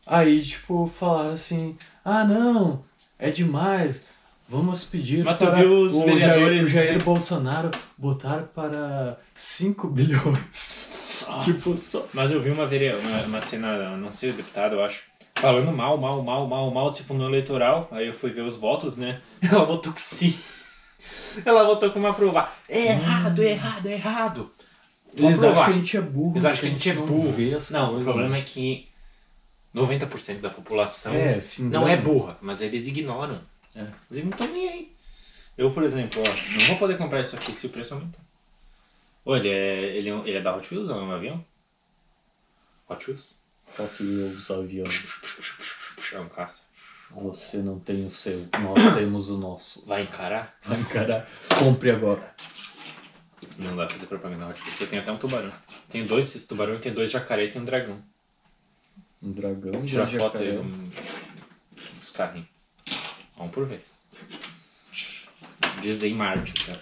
Aí, tipo, falaram assim: ah, não, é demais. Vamos pedir Mas para o vereadores Jair, o Jair Bolsonaro botar para 5 bilhões. Tipo, só. Mas eu vi uma, uma, uma cena, não sei, deputado, eu acho, falando mal, mal, mal, mal, mal desse fundo eleitoral. Aí eu fui ver os votos, né? <laughs> Ela votou que sim. <laughs> Ela votou como aprovar. É errado, é errado, é errado. Vou Eles acham que a gente é burro. Eles acham que a gente é burro. Não, o problema né? é que 90% da população É, não é burra, mas eles ignoram. É. Eles não estão nem aí. Eu, por exemplo, ó, não vou poder comprar isso aqui se o preço aumentar. Ô, ele é, ele é, ele é da Hot Wheels ou é um avião? Hot Wheels? Hot Wheels avião. É um caça. Você não tem o seu, nós temos o nosso. Vai encarar? Vai encarar. Compre agora. Não dá pra fazer propaganda Hot Wheels. Eu tenho até um tubarão. Tenho dois desses tubarões, tem dois jacaré e tem um dragão. Um dragão, tirar foto aí um, dos carrinhos. Um por vez. Dizem Marte, cara.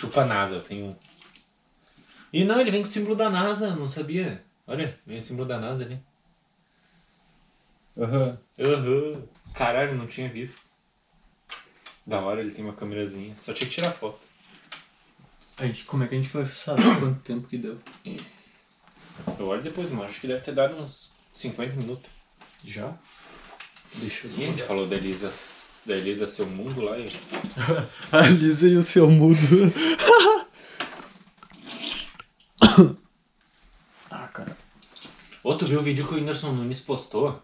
Chupa NASA, eu tenho um. E não, ele vem com o símbolo da NASA, eu não sabia. Olha, vem o símbolo da NASA ali. Aham. Aham. Caralho, não tinha visto. Da hora, ele tem uma câmerazinha. Só tinha que tirar foto. A gente, como é que a gente vai saber <coughs> quanto tempo que deu? Eu olho depois, mas acho que deve ter dado uns 50 minutos. Já? Deixa eu Sim, a gente falou da Elisa, da Elisa Seu Mundo lá e... <laughs> A Lisa e o seu mudo. <coughs> ah, cara. Ô, tu viu o vídeo que o Whindersson Nunes postou?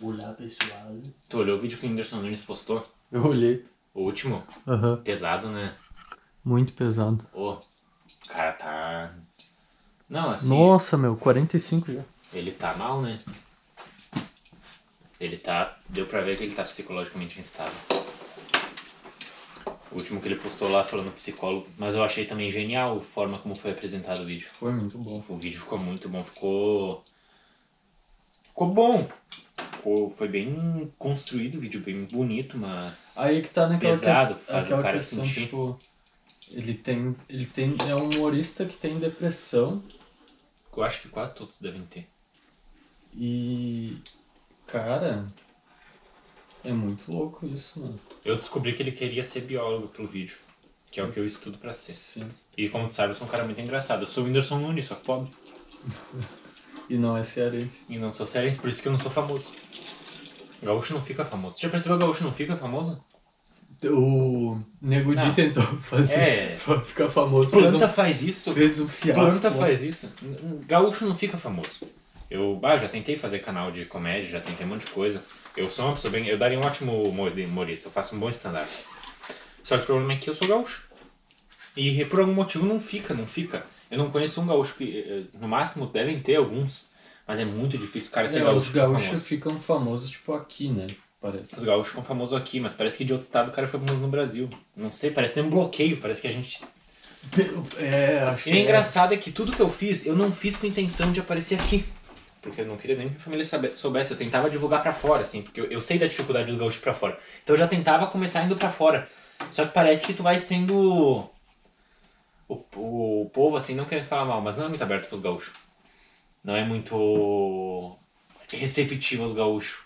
Olá, pessoal. Tu olhou o vídeo que o Whindersson Nunes postou? Eu olhei. O último? Aham. Pesado, né? Muito pesado. Ô, o cara tá... Não, assim, Nossa, meu, 45 já. ele tá mal, né? Ele tá... Deu pra ver que ele tá psicologicamente instável. O último que ele postou lá falando psicólogo. Mas eu achei também genial a forma como foi apresentado o vídeo. Foi muito bom. O vídeo ficou muito bom, ficou. Ficou bom. Ficou, foi bem construído o vídeo, bem bonito, mas. Aí que tá naquela Pesado, ques- faz o cara questão, sentir. tipo, ele tem, ele tem, é um humorista que tem depressão Eu acho que quase todos devem ter. e, cara, é muito louco isso, mano. Eu descobri que ele queria ser biólogo pelo vídeo, que é o que eu estudo pra ser. Sim. E como tu sabe, eu sou um cara muito engraçado. Eu sou o Whindersson Nunes, só que pobre. <laughs> E não é cearense. E não sou cearense, por isso que eu não sou famoso. Gaúcho não fica famoso. Já percebeu que gaúcho não fica famoso? O Nego Di tentou fazer É. <laughs> ficar famoso. Planta um, faz isso. fez um fiasco. Planta faz isso. Gaúcho não fica famoso. Eu bah, já tentei fazer canal de comédia, já tentei um monte de coisa. Eu sou uma pessoa bem. Eu daria um ótimo humor- humorista, eu faço um bom stand-up. Só que o problema é que eu sou gaúcho. E por algum motivo não fica, não fica. Eu não conheço um gaúcho que. eh, No máximo devem ter alguns, mas é muito difícil o cara ser É, gaúcho. os gaúchos famoso. ficam famosos, tipo, aqui, né? Parece. Os gaúchos ficam famosos aqui, mas parece que de outro estado o cara foi famoso no Brasil. Não sei, parece que tem um bloqueio, parece que a gente É, acho E o engraçado é que tudo que eu fiz, eu não fiz com intenção de aparecer aqui. Porque eu não queria nem que a família soubesse. Eu tentava divulgar pra fora, assim, porque eu, eu sei da dificuldade do gaúcho pra fora. Então eu já tentava começar indo pra fora. Só que parece que tu vai sendo. O, o povo, assim, não querendo falar mal, mas não é muito aberto pros gaúchos. Não é muito receptivo aos gaúchos.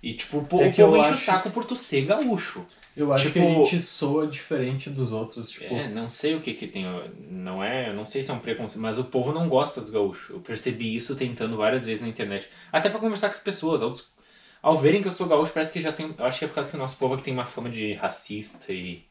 E, tipo, o, É o povo enche o acho- saco por tu ser gaúcho. Eu acho que Tipo- a gente soa diferente dos outros, tipo. É, não sei o que que tem, não é, não sei se é um preconceito, mas o povo não gosta dos gaúchos. Eu percebi isso tentando várias vezes na internet, até pra conversar com as pessoas, ao, ao verem que eu sou gaúcho, parece que já tem, eu acho que é por causa que o nosso povo aqui tem uma fama de racista e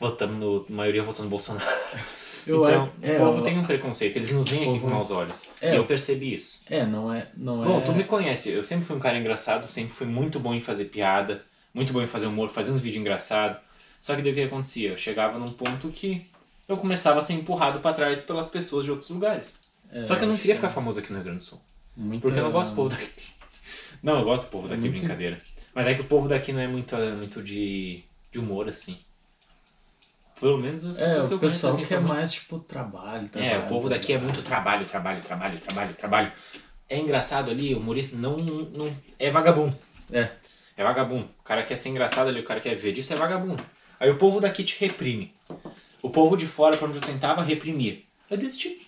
votando no, a maioria votando no Bolsonaro. <laughs> Eu então, é, o povo eu- tem um preconceito, eles nos veem aqui com maus olhos. É. E eu percebi isso. É, não é. Não Bom, é... tu me conhece, eu sempre fui um cara engraçado, sempre fui muito bom em fazer piada, muito bom em fazer humor, fazer uns vídeos engraçados. Só que daí o que acontecia? Eu chegava num ponto que eu começava a ser empurrado pra trás pelas pessoas de outros lugares. é, Só que eu não queria ficar famoso aqui no Rio Grande do Sul. muita- Porque eu não gosto do povo daqui. <laughs> Não, eu gosto do povo daqui, Muito- brincadeira. Mas é que o povo daqui não é muito, muito de, de humor, assim. Pelo menos as pessoas É, que eu o conheço pessoal assim, quer são muito mais, tipo, trabalho, é, trabalho. o povo daqui é muito trabalho, trabalho, trabalho, trabalho, trabalho. É engraçado ali, o humorista não, não. É vagabundo. É. É vagabundo. O cara quer ser engraçado ali, o cara quer ver disso, é vagabundo. Aí o povo daqui te reprime. O povo de fora, pra onde eu tentava reprimir. Eu desisti.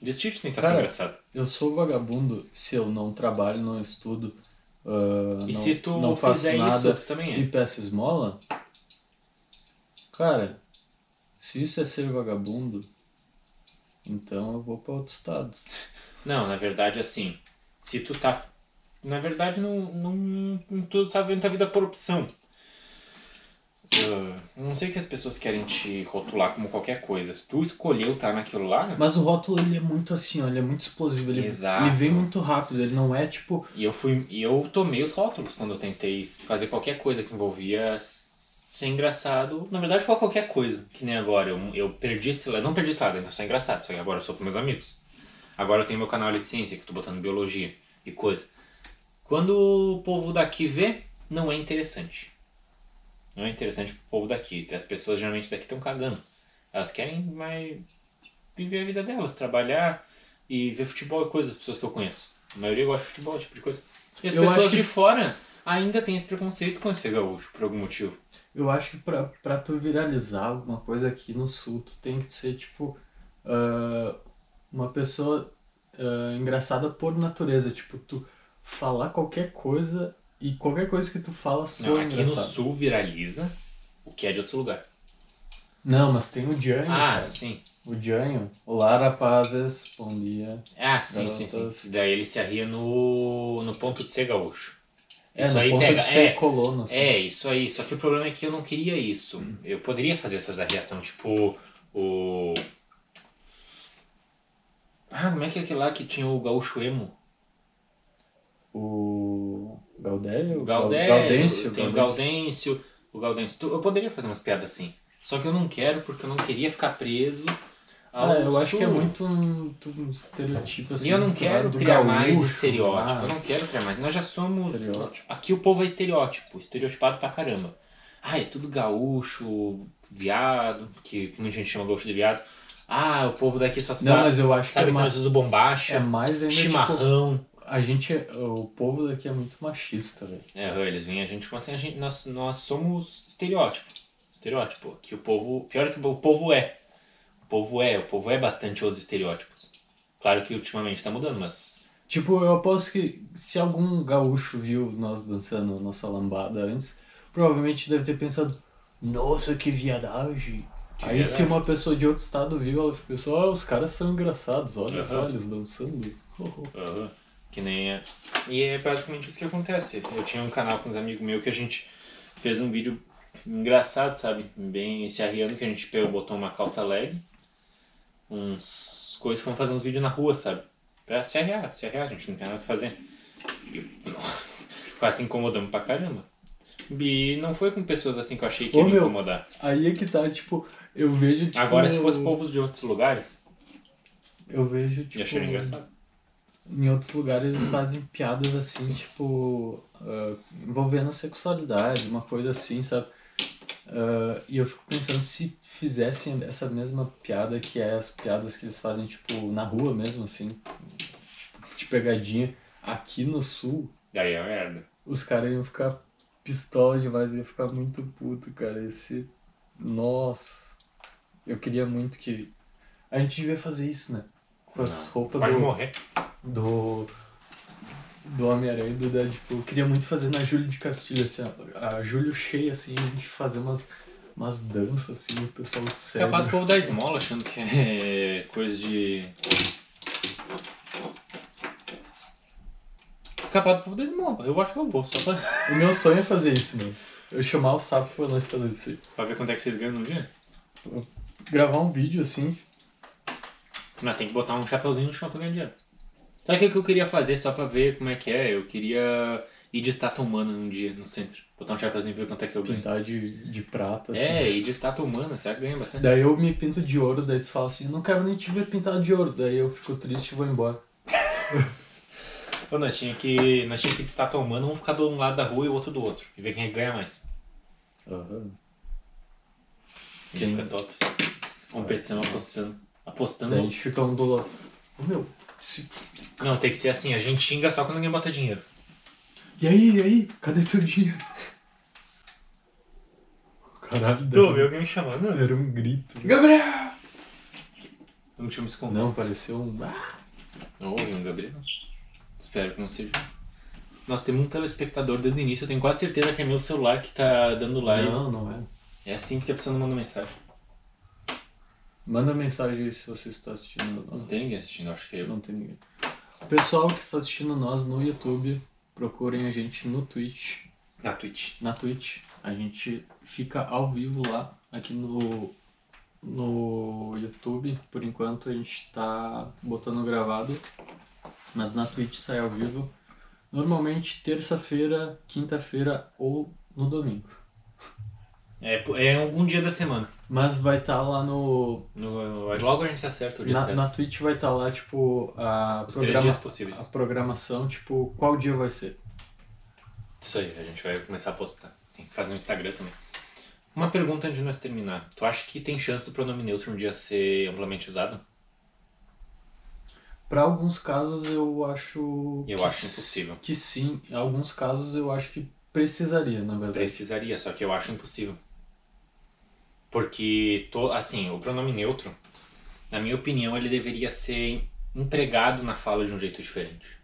Desisti de tentar ser Cara, engraçado. Eu sou vagabundo se eu não trabalho, não estudo, ah, E não, se tu não faço fizer nada isso, tu também é. e peço esmola, cara, se isso é ser vagabundo, então eu vou pra outro estado. Não, na verdade, assim, se tu tá. Na verdade, não, não, não tu tá vendo tua vida por opção. Eu não sei que as pessoas querem te rotular como qualquer coisa. Se tu escolheu estar naquilo lá, Mas o rótulo ele é muito assim, ó, ele é muito explosivo, ele, Exato. ele vem muito rápido, ele não é tipo, E eu fui e eu tomei os rótulos quando eu tentei fazer qualquer coisa que envolvia ser engraçado. Na verdade, foi qualquer coisa. Que nem agora. Eu, eu perdi esse lado. Não perdi esse lado, então sou engraçado. Só que agora eu sou pros meus amigos. Agora eu tenho meu canal ali de ciência, que eu tô botando biologia e coisa. Quando o povo daqui vê, não é interessante. Não é interessante pro povo daqui. As pessoas geralmente daqui estão cagando. Elas querem mais viver a vida delas, trabalhar e ver futebol e coisas, as pessoas que eu conheço. A maioria gosta de futebol, esse tipo de coisa. E as Eu pessoas que- de fora ainda têm esse preconceito com esse gaúcho, por algum motivo. eu acho que pra, pra tu viralizar alguma coisa aqui no sul, tu tem que ser tipo ah, uma pessoa ah, engraçada por natureza, tipo, tu falar qualquer coisa e qualquer coisa que tu fala soa Não, aqui no sul viraliza o que é de outro lugar. Não, mas tem o Janho. Ah, cara. sim. O Janho. Olá, rapazes. Bom dia. Ah, sim, sim, sim. Daí ele se arria no, no ponto de ser gaúcho. É, Isso no aí ponto pega. de ser É, colono. assim. É, isso aí. Só que o problema é que eu não queria isso. Eu poderia fazer essas arriações, tipo o. Ah, como é que é aquele lá que tinha o gaúcho emo? O Gaudério? O Gaudério, Gaudêncio. tem o Gaudêncio, o Gaudêncio. Eu poderia fazer umas piadas assim. Só que eu não quero porque eu não queria ficar preso ao Ah, eu acho que é sul. muito um, um estereotipo assim. E eu não quero criar mais estereótipo. ah, Eu não quero criar mais. Nós já somos. Estereótipo. Aqui o povo é estereótipo, estereotipado pra caramba. Ah, é tudo gaúcho, viado, que muita gente chama gaúcho de viado. Ah, o povo daqui só sabe. Não, mas eu acho que sabe é que mais, nós usamos bombacha, é mais tipo, chimarrão. A gente, é- o povo daqui é muito machista, velho. É, eles vêm a gente como assim, a gente, nós, nós somos estereótipo. Estereótipo. Que o povo. Pior que o povo é. O povo é, o povo é bastante os estereótipos. Claro que ultimamente tá mudando, mas. Tipo, eu aposto que se algum gaúcho viu nós dançando nossa lambada antes, provavelmente deve ter pensado, nossa, que viadagem. Aí se uma pessoa de outro estado viu, ela pensou, ó, os caras são engraçados, olha Aham. só, eles dançando. <laughs> Aham. Que nem é. E é basicamente isso que acontece. Eu tinha um canal com uns amigos meus que a gente fez um vídeo engraçado, sabe? Bem se arriando, que a gente pegou, botou uma calça leg, uns coisas, fomos fazer uns vídeos na rua, sabe? Pra se arriar, se arriar, a gente não tem nada pra fazer. E <laughs> quase se incomodamos pra caramba. E não foi com pessoas assim que eu achei que Ô, ia me meu, incomodar. Aí é que tá, tipo, eu vejo, tipo... Agora, se fosse povos de outros lugares, Eu vejo, tipo... ia achar engraçado. Em outros lugares eles fazem piadas assim, tipo, ah, envolvendo a sexualidade, uma coisa assim, sabe? Ah, e eu fico pensando se fizessem essa mesma piada que é as piadas que eles fazem, tipo, na rua mesmo, assim, tipo, de pegadinha, aqui no sul, Daí é merda. os caras iam ficar pistola demais, iam ficar muito puto, cara. Esse. Nossa. Eu queria muito que. A gente devia fazer isso, né? Com as roupas Pode do morrer. do, do Homem-Aranha e do Deadpool. Eu queria muito fazer na Júlia de Castilho, assim, a Júlio cheia, assim, a gente fazer umas, umas danças, assim, o pessoal sério. Capaz do povo da esmola achando que é coisa de. Capaz do povo da esmola. Eu acho que eu vou, só pra, <laughs> O meu sonho é fazer isso, mano. Eu chamar o sapo pra nós fazer isso aí. pra ver quanto é que vocês ganham no dia. Gravar um vídeo, assim, Mas tem que botar um chapeuzinho no chão pra ganhar dinheiro. Sabe o que que eu queria fazer só pra ver como é que é? Eu queria ir de estátua humana num dia no centro. Botar um chapeuzinho pra ver quanto é que eu ganho. pintar de, de prata, assim. É, ir de estátua humana, será que ganha bastante? Daí eu me pinto de ouro, daí tu fala assim, não quero nem te ver pintado de ouro. Daí eu fico triste e vou embora. <laughs> Pô, nós tinha que. Nós tinha que ir de estátua humana, um ficar de um lado da rua e o outro do outro. E ver quem é ganha mais. Aham. Quem Quem- fica top. Competição apostando. Apostando. Daí a gente fica um do lado. Ô meu, se... Não, tem que ser assim, a gente xinga só quando ninguém bota dinheiro. e aí, e aí? Cadê teu dinheiro? Caralho, Tô, daí- alguém me chamando. era um grito. Gabriel! Não tinha me escondido. Não, pareceu um... Ah, Não ouvi um Gabriel. Espero que não seja. Nós temos um telespectador desde o início, eu tenho quase certeza que é meu celular que tá dando live. Não, não é. É assim porque a pessoa não manda mensagem. Manda mensagem aí se você está assistindo. Não tem ninguém assistindo, acho que é eu. Não tem ninguém. Pessoal que está assistindo nós no YouTube, procurem a gente no Twitch. Na Twitch. na Twitch. A gente fica ao vivo lá, aqui no, no YouTube. Por enquanto a gente tá botando gravado, mas na Twitch sai ao vivo. Normalmente terça-feira, quinta-feira ou no domingo. É, é algum dia da semana. Mas vai estar lá no. No, logo a gente acerta o dia Na, certo. na Twitch vai estar lá, tipo, a, Os três dias possíveis. a programação, tipo, qual dia vai ser. Isso aí, a gente vai começar a postar. Tem que fazer um Instagram também. Uma pergunta antes de nós terminar. Tu acha que tem chance do pronome neutro um dia ser amplamente usado? Para alguns casos eu acho. Eu acho impossível. Que sim. Em alguns casos eu acho que precisaria, na verdade. Precisaria, só que eu acho impossível. Porque, to, assim, o pronome neutro, na minha opinião, ele deveria ser empregado na fala de um jeito diferente.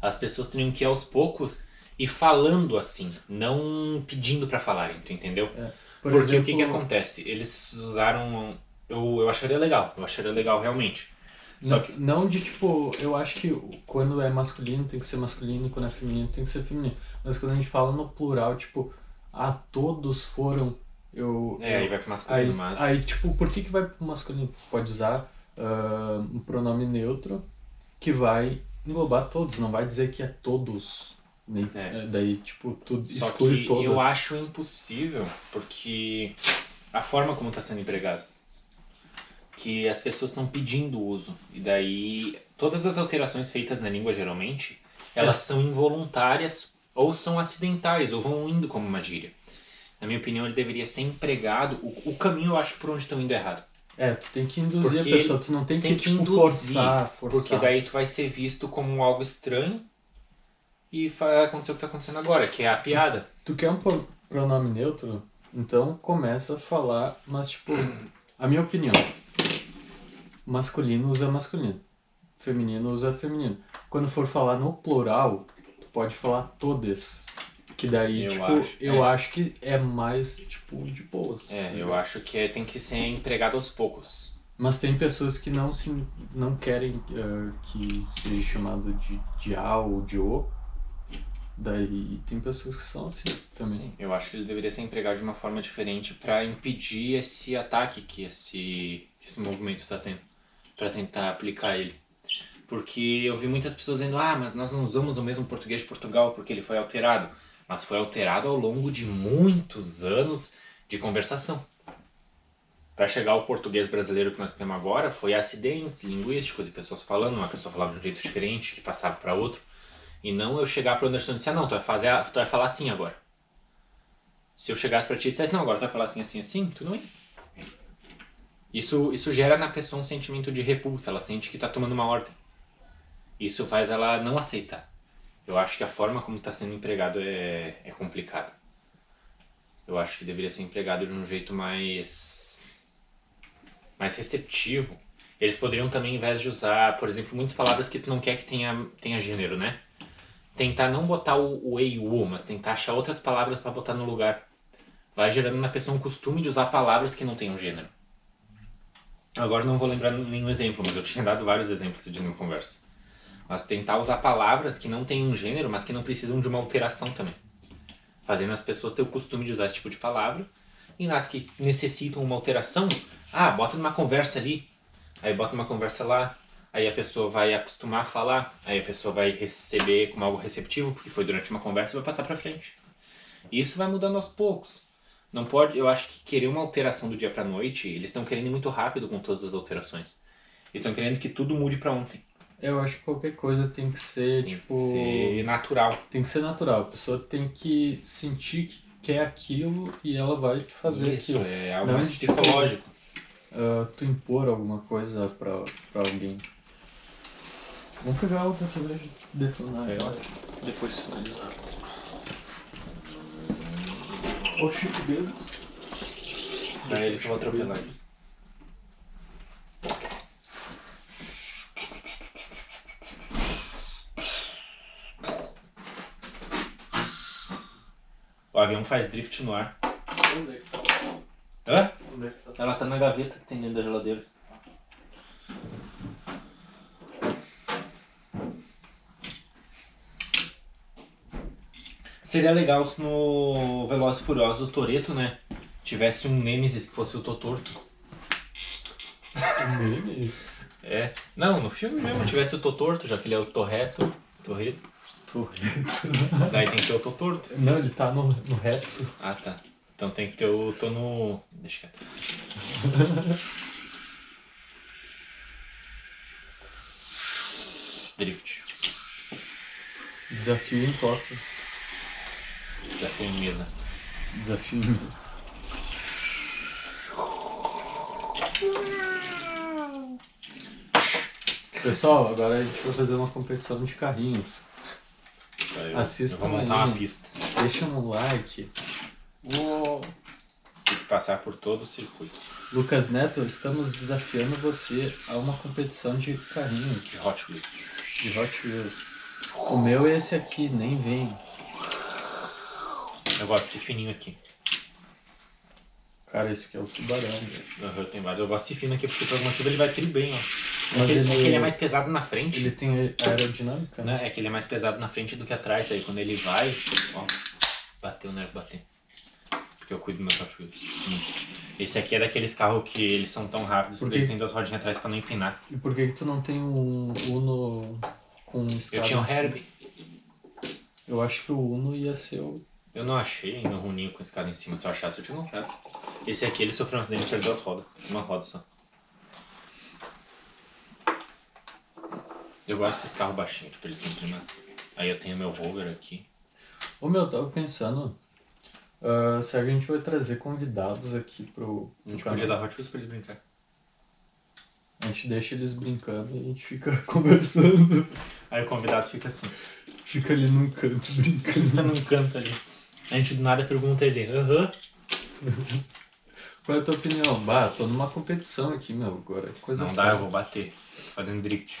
As pessoas teriam que ir aos poucos e falando assim, não pedindo pra falarem, tu entendeu? É. Por Porque o exemplo, que que acontece? Eles usaram... Eu, eu acharia legal, eu acharia legal realmente. Só que não de tipo, eu acho que quando é masculino tem que ser masculino e quando é feminino tem que ser feminino. Mas quando a gente fala no plural, tipo, a todos foram, eu. É, eu- aí vai pro masculino, aí, mas. aí, tipo, por que, que vai pro masculino? Pode usar ah, um pronome neutro que vai englobar todos, não vai dizer que é todos. Nem, É. é, Daí, tipo, tudo Só exclui que todas. eu acho impossível, porque a forma como está sendo empregado, que as pessoas estão pedindo uso, e daí todas as alterações feitas na língua geralmente, elas são involuntárias ou são acidentais, ou vão indo como uma gíria. Na minha opinião, ele deveria ser empregado, o, o caminho eu acho por onde estão indo errado. É, tu tem que induzir Porque a pessoa, tu não tem, que, que tipo, induzir, forçar, forçar. Porque daí tu vai ser visto como algo estranho e vai acontecer o que está acontecendo agora, que é a piada. Tu quer um pro- pronome neutro? Então começa a falar, mas tipo, a minha opinião. Masculino usa masculino. Feminino usa feminino. Quando for falar no plural, tu pode falar todes. Que daí, Eu tipo, acho, eu é. acho que é mais, tipo, de boas. É, tá eu acho que é- tem que ser empregado aos poucos. Mas tem pessoas que não se não querem eh, que seja chamado de, de A ou de O. Daí tem pessoas que são assim também. Sim, eu acho que ele deveria ser empregado de uma forma diferente para impedir esse ataque que esse, que esse movimento está tendo, para tentar aplicar ele. Porque eu vi muitas pessoas dizendo: ah, mas nós não usamos o mesmo português de Portugal porque ele foi alterado. Mas foi alterado ao longo de muitos anos de conversação. Para chegar ao português brasileiro que nós temos agora, foi acidentes linguísticos e pessoas falando, uma pessoa falava de um jeito diferente, que passava para outro. E não eu chegar para o Anderson e dizer, ah, não, tu vai, fazer, tu vai falar assim agora. Se eu chegasse para ti e dissesse, não, agora tu vai falar assim, assim, assim, tu não ia. Isso, isso gera na pessoa um sentimento de repulsa, ela sente que está tomando uma ordem. Isso faz ela não aceitar. Eu acho que a forma como está sendo empregado é, é complicada. Eu acho que deveria ser empregado de um jeito mais mais receptivo. Eles poderiam também, ao invés de usar, por exemplo, muitas palavras que tu não quer que tenha, tenha gênero, né? Tentar não botar o, o e o mas tentar achar outras palavras para botar no lugar. Vai gerando na pessoa um costume de usar palavras que não tenham gênero. Agora não vou lembrar nenhum exemplo, mas eu tinha dado vários exemplos de uma conversa. Mas tentar usar palavras que não têm um gênero, mas que não precisam de uma alteração também. Fazendo as pessoas ter o costume de usar esse tipo de palavra. E nas que necessitam uma alteração, ah, bota numa conversa ali. Aí bota numa conversa lá. Aí a pessoa vai acostumar a falar. Aí a pessoa vai receber como algo receptivo, porque foi durante uma conversa e vai passar pra frente. E isso vai mudando aos poucos. Não pode, eu acho que querer uma alteração do dia pra noite, eles estão querendo muito rápido com todas as alterações. Eles estão querendo que tudo mude pra ontem. Eu acho que qualquer coisa tem que ser, Tem tipo. que ser natural. Tem que ser natural. A pessoa tem que sentir que quer aquilo e ela vai fazer Isso, aquilo. é algo Não mais psicológico. Ah, tu impor alguma coisa pra, pra alguém. Vamos pegar outra cerveja e detonar ela. Depois finalizar. Ô Chico Dedos. Daí ele falou atropelar. Avião faz drift no ar. Onde é que tá? Hã? Onde é que tá? Ela tá na gaveta que tem dentro da geladeira. Seria legal se no Velozes e Furiosos o Toreto, né? Tivesse um Nemesis que fosse o Totorto. Meme? É. Não, no filme mesmo tivesse o Totorto, já que ele é o Torreto. Torreto. Torreto. Daí tem que ter o Totorto. Não, ele tá no, no reto. Ah, tá. Então tem que ter o. tô no. Deixa quieto. Drift. Desafio em Tóquio. Desafio em mesa. Desafio mesmo. Pessoal, agora a gente vai fazer uma competição de carrinhos. Eu, Assistam eu vou montar aí. uma pista. Deixa um like. Uou. Tem que passar por todo o circuito. Lucas Neto, estamos desafiando você a uma competição de carrinhos, De Hot Wheels. de Hot Wheels. O meu é esse aqui, nem vem. Eu gosto desse fininho aqui. Cara, esse aqui é o tubarão. Uhum, tem vários. Eu gosto desse fino aqui porque por algum motivo ele vai tri bem, ó. Mas é, que, ele- é que ele é mais pesado na frente. Ele tem aerodinâmica, né? né? É que ele é mais pesado na frente do que atrás. Aí quando ele vai, ó, bateu, né? Bateu. Porque eu cuido do meu Hot Wheels. Hum. Esse aqui é daqueles carros que eles são tão rápidos que ele tem duas rodinhas atrás pra não empinar. E por que que tu não tem um Uno com Eu escada tinha um cima? Herbie. Eu acho que o Uno ia ser o... Eu não achei ainda um runinho com escada em cima. Se eu achasse, eu tinha comprado. Esse aqui ele sofreu um acidente e perdeu as rodas. Uma roda só. Eu gosto desses carros baixinhos, tipo, eles sempre mais. Aí eu tenho meu rover aqui. Ô meu, eu tava pensando... ah, se a gente vai trazer convidados aqui pro, A pro gente canal. podia dar Hot Wheels pra eles brincar. A gente deixa eles brincando e a gente fica <laughs> conversando. Aí o convidado fica assim. Fica ali num canto brincando. Fica num canto ali. A gente do nada pergunta ele, aham. Qual é a tua opinião? Bah, tô numa competição aqui, meu, agora. Coisa Não dá, eu vou bater. Fazendo drift.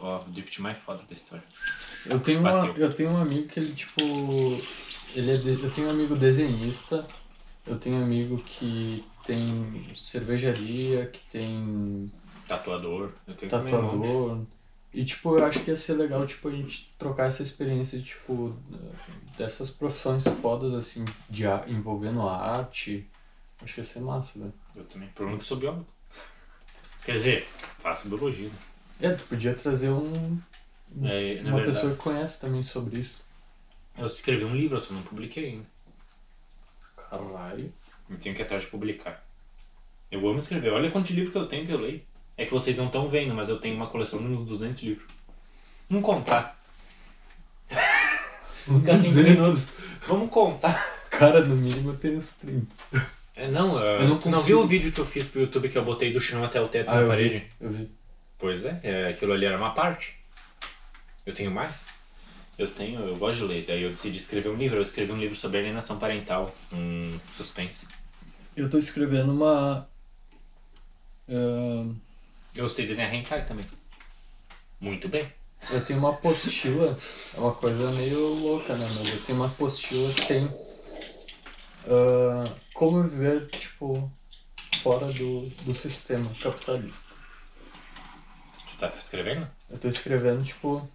Ó, o drift mais foda da história. Eu tenho, uma, eu tenho um amigo que ele, tipo. Ele é de- eu tenho um amigo desenhista, eu tenho um amigo que tem cervejaria, que tem Tatuador. Eu tenho um tatuador. E, tipo, eu acho que ia ser legal, tipo, a gente trocar essa experiência, tipo, dessas profissões fodas, assim, de envolvendo a arte. Acho que ia ser massa, velho. Eu também. Por um que sou biólogo. Quer dizer, faço biologia. né? É, tu podia trazer um, É, uma verdade, pessoa que conhece também sobre isso. eu escrevi um livro, eu só não publiquei ainda. Caralho. Eu tenho que ir atrás de publicar. Eu amo escrever. Olha quanto de livro que eu tenho que eu leio. É que vocês não estão vendo, mas eu tenho uma coleção de uns 200 livros. Vamos contar. <laughs> Uns Ficar cinco 200. minutos. Vamos contar. Cara, no mínimo eu tenho uns 30. É, não, Eu eu não não, tu não viu o vídeo que eu fiz pro YouTube que eu botei do chão até o teto Ah, na eu parede? vi, eu vi. Pois é, é, aquilo ali era uma parte. Eu tenho mais. Eu tenho, eu gosto de ler. Daí eu decidi escrever um livro. Eu escrevi um livro sobre alienação parental, um suspense. Eu tô escrevendo uma. ahn, Eu sei desenhar hentai também. Muito bem. eu tenho uma apostila, é uma coisa meio louca, né? Mas eu tenho uma apostila que tem. ah, como viver, tipo, fora do, do sistema capitalista. Tá escrevendo? Eu tô escrevendo, tipo,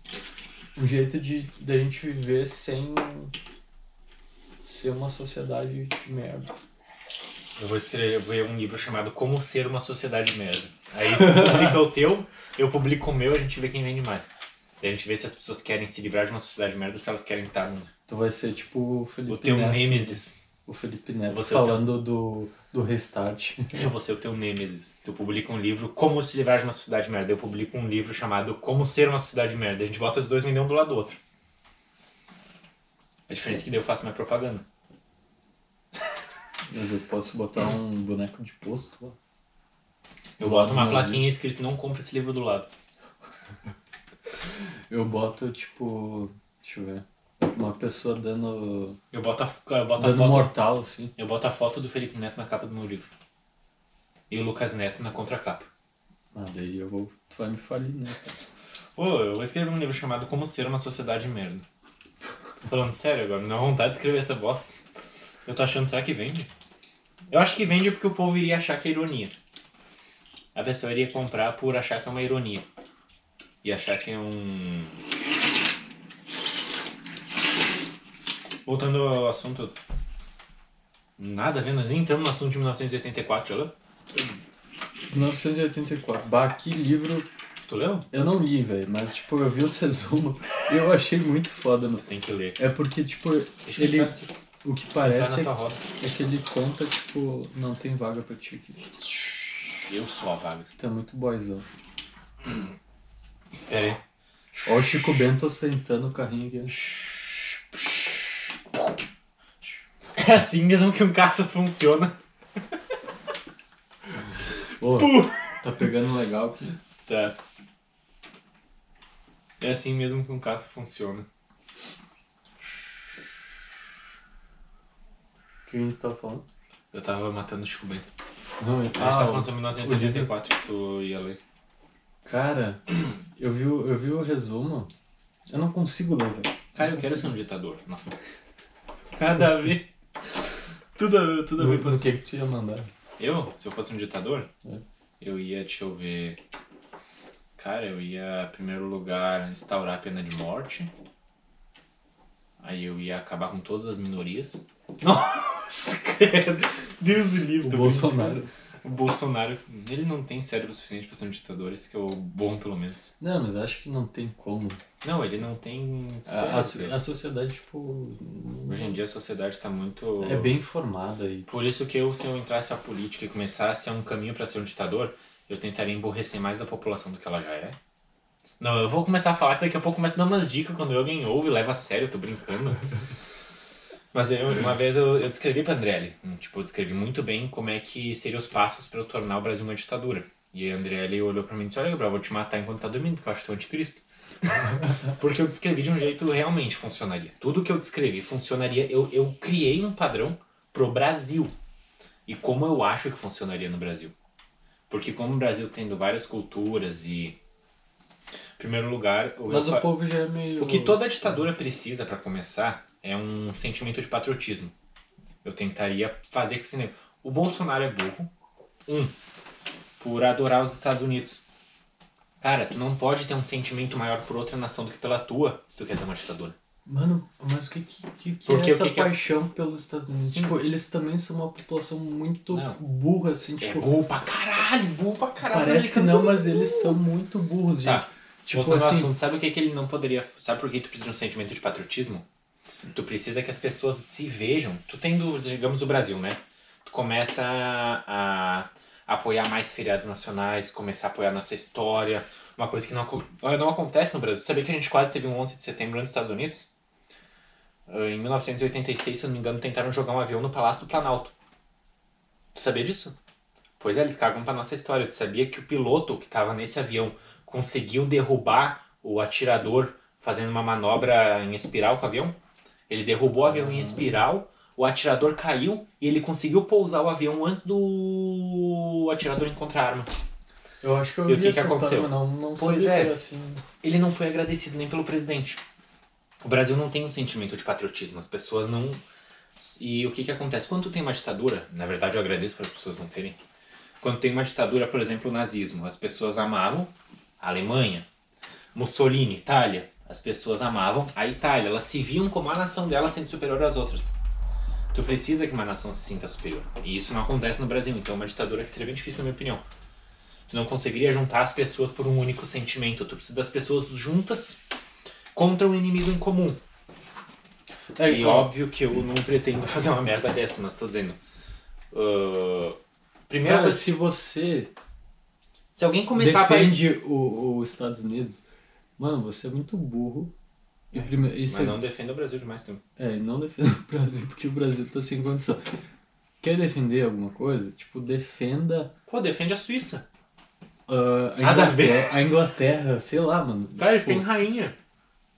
um jeito de da gente viver sem ser uma sociedade de merda. Eu vou escrever um livro chamado Como Ser uma Sociedade Merda. Aí tu publica o teu, eu publico o meu, a gente vê quem vende mais. Daí a gente vê se as pessoas querem se livrar de uma sociedade merda ou se elas querem estar no Tu vai ser tipo o Felipe o teu Neto. Nêmesis. O Felipe Neto Você é o teu- falando do, do restart. Eu vou ser o teu Nêmesis. Tu publica um livro Como se livrar de uma sociedade merda. Eu publico um livro chamado Como ser uma sociedade merda. A gente bota os dois vendendo um do lado do outro. A diferença é que daí eu faço minha propaganda. <laughs> Mas eu posso botar um boneco de posto lá. Eu boto uma plaquinha escrito não compre esse livro do lado. <laughs> Eu boto, tipo. Deixa eu ver. Uma pessoa dando. Eu boto a, eu boto a dando foto. mortal, assim. Eu boto a foto do Felipe Neto na capa do meu livro. E o Lucas Neto na contracapa. Ah, daí eu vou. Tu vai me falir, né? Pô, eu vou escrever um livro chamado Como Ser uma Sociedade Merda. Tô falando sério agora, me dá vontade de escrever essa bosta. Eu tô achando, será que vende? Eu acho que vende porque o povo iria achar que é ironia. A pessoa iria comprar por achar que é uma ironia. E achar que é um. Voltando ao assunto. Nada a ver, nós nem entramos no assunto de 1984, já leu? 1984. Bah, que livro. Tu leu? Eu não li, velho, mas tipo, eu vi os <laughs> resumos e eu achei muito foda. Mas... Tem que ler. É porque, tipo, Deixa ele. O que parece roda. é que ele conta, tipo, não tem vaga pra ti aqui. Eu sou a vaga. Tu é muito boyzão. Pera aí. Ó o Chico Bento ostentando o carrinho aqui. É assim mesmo que um caça funciona. Tá pegando legal aqui. Tá. É assim mesmo que um caça funciona. O que a gente tá falando? Eu tava matando o Chico Bento. Não, eu A gente tava ah, falando sobre 1984 que tu ia ler. Cara, eu vi, o- eu vi o resumo. Eu não consigo ler, velho. Cara, eu quero ser um ditador. Nossa. Nada a ver. Tudo a ver, tudo a ver com No, no isso. que que tu ia mandar? Eu, se eu fosse um ditador, É. eu ia, deixa eu ver. Cara, eu ia, em primeiro lugar, instaurar a pena de morte. Aí eu ia acabar com todas as minorias. Nossa, <laughs> cara. Deus do livro. O tô Bolsonaro. O Bolsonaro, ele não tem cérebro suficiente pra ser um ditador, esse que é o bom, pelo menos. Não, mas acho que não tem como. Não, ele não tem A, a, a sociedade, tipo. Hoje em dia a sociedade tá muito... É bem formada e. Por isso que eu, se eu entrasse pra política e começasse a um caminho pra ser um ditador, eu tentaria emborrecer mais a população do que ela já é. Não, eu vou começar a falar que daqui a pouco começa a dar umas dicas quando alguém ouve e leva a sério, eu tô brincando. <laughs> Mas eu, uma vez eu, eu descrevi pra Andrelli, um, tipo, eu descrevi muito bem como é que seriam os passos pra eu tornar o Brasil uma ditadura. E a Andrelli olhou pra mim e disse, olha Gabriel, eu vou te matar enquanto tá dormindo, porque eu acho que tu é anticristo. <laughs> porque eu descrevi de um jeito realmente funcionaria. Tudo que eu descrevi funcionaria, eu, eu criei um padrão pro Brasil. E como eu acho que funcionaria no Brasil. Porque como o Brasil tendo várias culturas e primeiro lugar, o, Mas eu o fa- povo já é meio. o que toda ditadura precisa para começar é um sentimento de patriotismo. Eu tentaria fazer com esse negócio. O Bolsonaro é burro. Um, por adorar os Estados Unidos. Cara, tu não pode ter um sentimento maior por outra nação do que pela tua, se tu quer ter uma ditadura. Mano, mas o que, que, que, que Porque é essa que que é- paixão pelos Estados Unidos? Sim. Tipo, eles também são uma população muito Não. burra, assim, É tipo. burro pra caralho, burro pra caralho. Parece que não, mas burros. eles são muito burros, Tá. Tipo Voltando assim. assunto, sabe o que, que ele não poderia. Sabe por que tu precisa de um sentimento de patriotismo? Tu precisa que as pessoas se vejam. Tu tendo, digamos, o Brasil, né? Tu começa a, a apoiar mais feriados nacionais, começar a apoiar nossa história. Uma coisa que não, não acontece no Brasil. Sabia que a gente quase teve um 11 de setembro nos Estados Unidos? Ah, Em 1986, se eu não me engano, tentaram jogar um avião no Palácio do Planalto. Tu sabia disso? Pois é, eles cagam pra nossa história. Tu sabia que o piloto que tava nesse avião conseguiu derrubar o atirador fazendo uma manobra em espiral com o avião? Ele derrubou o avião em espiral, o atirador caiu e ele conseguiu pousar o avião antes do atirador encontrar a arma. Eu acho que eu E o vi que essa que história, aconteceu? mas não, não Pois é. que assim. Ele não foi agradecido nem pelo presidente. O Brasil não tem um sentimento de patriotismo, as pessoas não. E o que que acontece? Quando tu tem uma ditadura, na verdade eu agradeço para as pessoas não terem. Quando tem uma ditadura, por exemplo, o nazismo, as pessoas amavam Alemanha, Mussolini, Itália, as pessoas amavam a Itália, elas se viam como a nação delas sendo superior às outras. Tu precisa que uma nação se sinta superior. E isso não acontece no Brasil, então é uma ditadura que seria bem difícil, na minha opinião. Tu não conseguiria juntar as pessoas por um único sentimento. Tu precisa das pessoas juntas contra um inimigo em comum. É, E igual- óbvio que eu não pretendo <laughs> fazer uma merda dessa, mas tô dizendo. primeira Cara, coisa, se você se alguém começar a aparecer. defende o- os Estados Unidos, mano, você é muito burro. E primeiro, e Mas você- não defenda o Brasil de mais tempo. É, não defenda o Brasil, porque o Brasil tá sem condição. Quer defender alguma coisa? Tipo, defenda Pô, defende a Suíça. ah, a, Nada a ver. Inglaterra, a Inglaterra, sei lá, mano. Cara, tipo, têm rainha.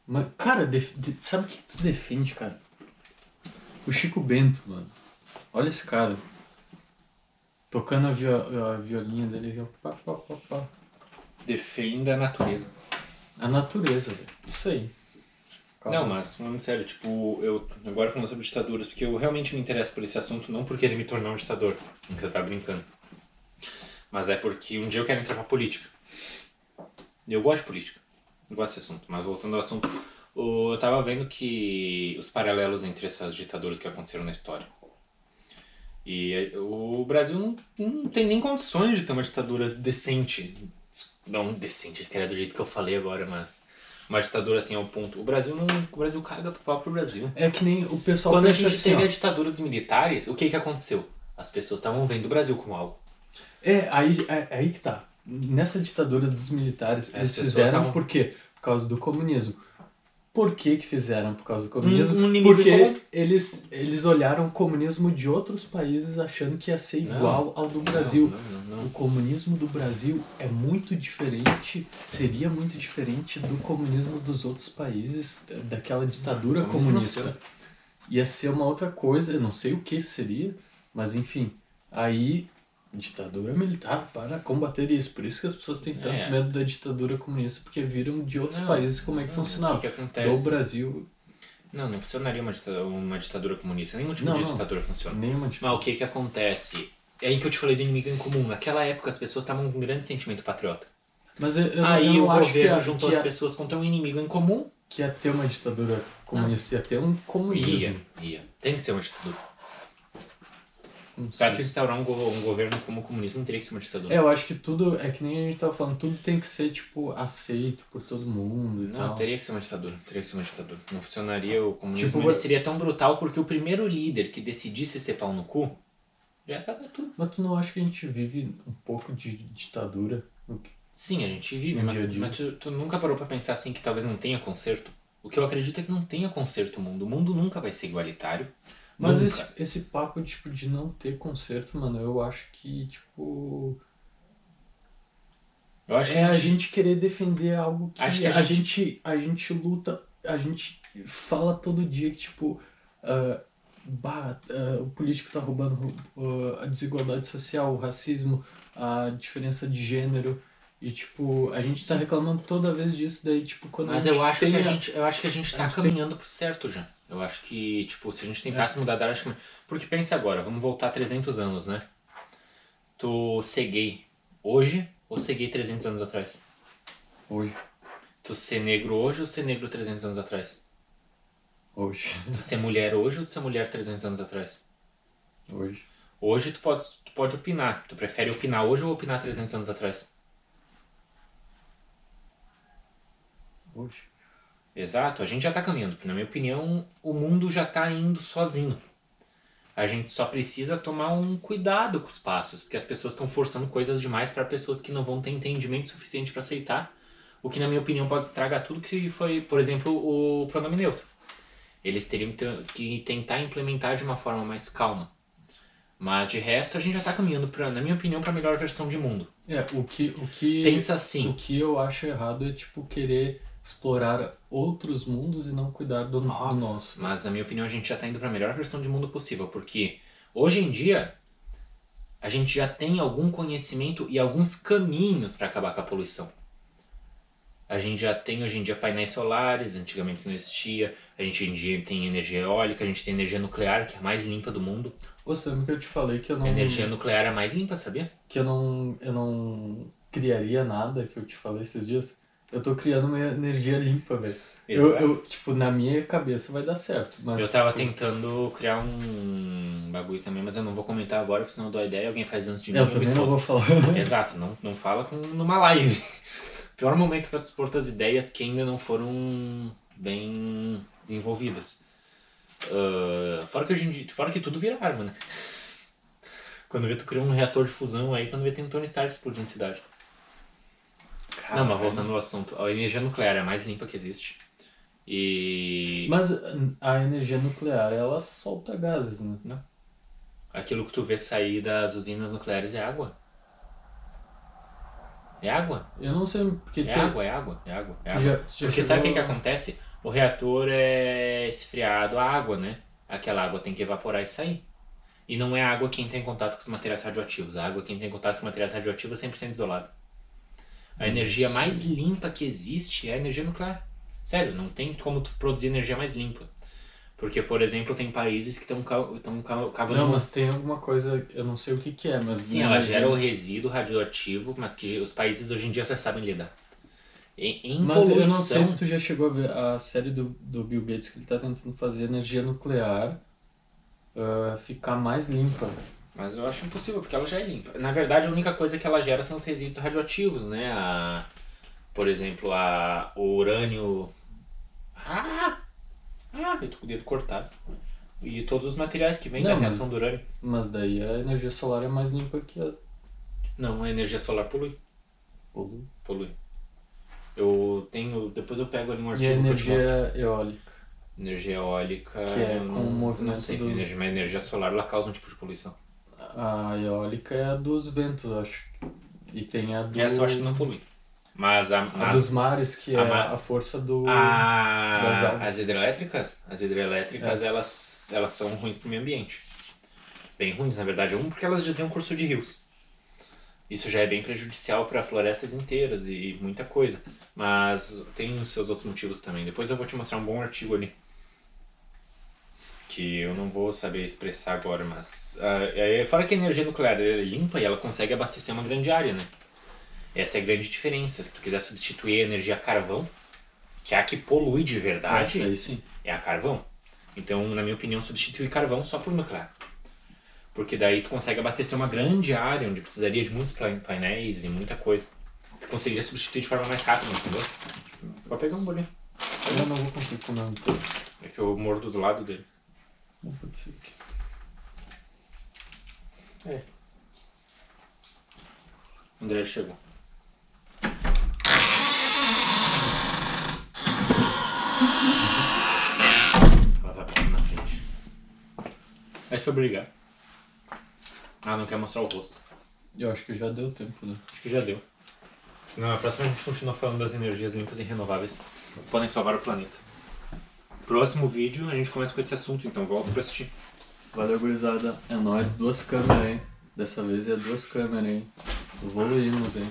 Mas, cara, de- sabe o que tu defende, cara? O Chico Bento, mano. Olha esse cara. Tocando a, vio- a violinha dele. Pá, pá, pá, pá. Defenda a natureza. A natureza, velho. Isso aí. Calma. Não, mas falando sério, tipo, eu agora falando sobre ditaduras, porque eu realmente me interesso por esse assunto, não porque ele me tornar um ditador, que você tá brincando. Mas é porque um dia eu quero entrar pra política. Eu gosto de política. Eu gosto desse assunto. Mas voltando ao assunto, eu tava vendo que os paralelos entre essas ditaduras que aconteceram na história. E é, o Brasil não, não tem nem condições de ter uma ditadura decente. Não decente, que era do jeito que eu falei agora, mas uma ditadura assim ao ponto. O Brasil não. O Brasil caga pro próprio Brasil. É que nem o pessoal Quando a gente assim, teve ó. a ditadura dos militares, o que que aconteceu? As pessoas estavam vendo o Brasil como algo. É, aí, é, aí que tá. Nessa ditadura dos militares, eles fizeram estavam- por quê? Por causa do comunismo. Por que que fizeram por causa do comunismo? Um- um Porque comum. eles, eles olharam o comunismo de outros países achando que ia ser Não, igual ao do Brasil. Não, não, não. O comunismo do Brasil é muito diferente, seria muito diferente do comunismo dos outros países, daquela ditadura Não, não comunista. Ia ser uma outra coisa, eu não sei o que seria, mas enfim. Aí, ditadura militar para combater isso. Por isso que as pessoas têm tanto É. medo da ditadura comunista, porque viram de outros Não, países como é que não, funcionava. O que, acontece? Do Brasil, Não, não funcionaria uma ditadura, uma ditadura comunista. Nenhum tipo Não, de ditadura funciona. nenhuma Mas ditadura. o que que acontece? É aí que eu te falei do inimigo em comum. Naquela época as pessoas estavam com um grande sentimento patriota. Mas eu, eu, aí eu o governo juntou as ia, pessoas contra um inimigo em comum. que ia ter uma ditadura comunista, ia ter um comunismo. Ia, ia. Tem que ser uma ditadura. Não Pra tu instaurar um, go- um governo como o comunismo, teria que ser uma ditadura. É, eu acho que tudo, é que nem a gente tava falando, tudo tem que ser, tipo, aceito por todo mundo e Não, tal. teria que ser uma ditadura. Teria que ser uma ditadura. Não funcionaria o comunismo. Tipo, seria tão brutal porque o primeiro líder que decidisse ser pau no cu já acaba tudo. Mas tu não acha que a gente vive um pouco de ditadura? Sim, a gente vive, mas, dia a dia. mas tu, tu nunca parou pra pensar assim que talvez não tenha conserto? O que eu acredito é que não tenha conserto o mundo. O mundo nunca vai ser igualitário. Mas Nunca. esse, esse papo, tipo, de não ter conserto, mano, eu acho que, tipo... Eu acho que é a a gente, gente querer defender algo que, Acho que a, a gente... a gente luta, a gente fala todo dia que, tipo, ah, bah, ah, o político tá roubando ah, a desigualdade social, o racismo, a diferença de gênero. E, tipo, a gente tá reclamando toda vez disso, daí, tipo, quando Mas gente eu acho, tem que a a- gente, eu acho que a gente tá a gente tem- caminhando pro certo já. Eu acho que, tipo, se a gente tentasse mudar da área, acho que... Porque pensa agora, vamos voltar 300 anos, né? Tu ser gay hoje ou ser gay 300 anos atrás? Hoje. Tu ser negro hoje ou ser negro 300 anos atrás? Hoje. Tu ser mulher hoje ou tu ser mulher 300 anos atrás? Hoje. Hoje tu pode, tu pode opinar. Tu prefere opinar hoje ou opinar 300 anos atrás? Hoje. Exato, a gente já tá caminhando. Na minha opinião, o mundo já tá indo sozinho. A gente só precisa tomar um cuidado com os passos, porque as pessoas estão forçando coisas demais para pessoas que não vão ter entendimento suficiente para aceitar, o que na minha opinião pode estragar tudo que foi, por exemplo, o pronome neutro. Eles teriam que tentar implementar de uma forma mais calma. Mas de resto, a gente já tá caminhando para, na minha opinião, para a melhor versão de mundo. É, o que, o que... Pensa O assim, que eu acho errado é, tipo, querer explorar outros mundos e não cuidar do, do Óbvio. nosso. Mas na minha opinião a gente já está indo para a melhor versão de mundo possível, porque hoje em dia a gente já tem algum conhecimento e alguns caminhos para acabar com a poluição. A gente já tem hoje em dia painéis solares, antigamente isso não existia. A gente hoje em dia tem energia eólica, a gente tem energia nuclear, que é a mais limpa do mundo. Você lembra que eu te falei que eu não... A energia nuclear é a mais limpa, sabia? Que eu não, eu não criaria nada, que eu te falei esses dias. Eu tô criando uma energia limpa, velho. Eu, eu, tipo, na minha cabeça vai dar certo, mas... Eu tava tipo, tentando criar um bagulho também, mas eu não vou comentar agora, porque senão eu dou a ideia e alguém faz antes de mim. Eu também não vou falar. <laughs> Exato, não, não fala com, numa live. <laughs> Pior momento para dispor tuas ideias que ainda não foram bem desenvolvidas. Ah, fora que hoje em dia, fora que tudo vira arma, né? <laughs> Quando vê tu cria um reator de fusão aí, quando vê tem um Tony Stark explodindo cidade. Não, mas voltando ao assunto, a energia nuclear é a mais limpa que existe. E Mas a energia nuclear, ela solta gases, né? aquilo que tu vê sair das usinas nucleares é água. É água. Eu não sei, porque É tem... água, é água, é água. É água. já- já Porque sabe o que, que acontece? O reator é esfriado a água, né? Aquela água tem que evaporar e sair. E não é a água que entra em contato com os materiais radioativos. A água que entra em contato com os materiais radioativos é 100% isolada. A energia mais limpa que existe é a energia nuclear. Sério, não tem como tu produzir energia mais limpa. Porque, por exemplo, tem países que estão cavando... Não, mas tem alguma coisa, eu não sei o que que é, mas... Sim, ela gera o resíduo radioativo, mas que os países hoje em dia só sabem lidar. Em, em Mas eu não poluição- sei se tu já chegou a ver a série do, do Bill Gates que ele tá tentando fazer energia nuclear ah, ficar mais limpa. Mas eu acho impossível, porque ela já é limpa. Na verdade, a única coisa que ela gera são os resíduos radioativos, né? A, por exemplo, a, o urânio. Ah! Ah, eu tô com o dedo cortado. E todos os materiais que vêm da mas- reação do urânio. Mas daí a energia solar é mais limpa que a Não, a energia solar polui. polui. Polui. Eu tenho. Depois eu pego ali um E a artigo que eu te mostro. energia eólica. Energia eólica. Que é com o movimento não sei. dos- Energia, mas a energia solar ela causa um tipo de poluição. A eólica é a dos ventos, eu acho. E tem a do... Essa eu acho que não polui. Mas a, A mas dos mares, que é a ma- a força do... A- águas. as hidrelétricas, as hidrelétricas É. elas, elas são ruins para o meio ambiente. Bem ruins, na verdade. Um, porque elas já têm um curso de rios. Isso já é bem prejudicial para florestas inteiras e muita coisa. Mas tem os seus outros motivos também. Depois eu vou te mostrar um bom artigo ali. Que eu não vou saber expressar agora, mas. ah, é, fora que a energia nuclear é limpa e ela consegue abastecer uma grande área, né? Essa é a grande diferença. Se tu quiser substituir a energia a carvão, que é a que polui de verdade, sim. é a carvão. Então, na minha opinião, substituir carvão só por nuclear. Porque daí tu consegue abastecer uma grande área onde precisaria de muitos pa- painéis e muita coisa. Tu conseguiria substituir de forma mais rápida, entendeu? Vou pegar um bolinho. Eu não vou conseguir comer um. É que eu mordo do lado dele. Não pode ser aqui. É. O André chegou. Ela vai passando na frente. Aí foi brigar. Ah, não quer mostrar o rosto. Eu acho que já deu tempo, né? Acho que já deu. Na próxima a gente continua falando das energias limpas e renováveis podem salvar o planeta. Próximo vídeo a gente começa com esse assunto, então volta pra assistir. Valeu, gurizada. É nóis. Duas câmeras, hein? Dessa vez é duas câmeras, hein? Evoluímos, hein?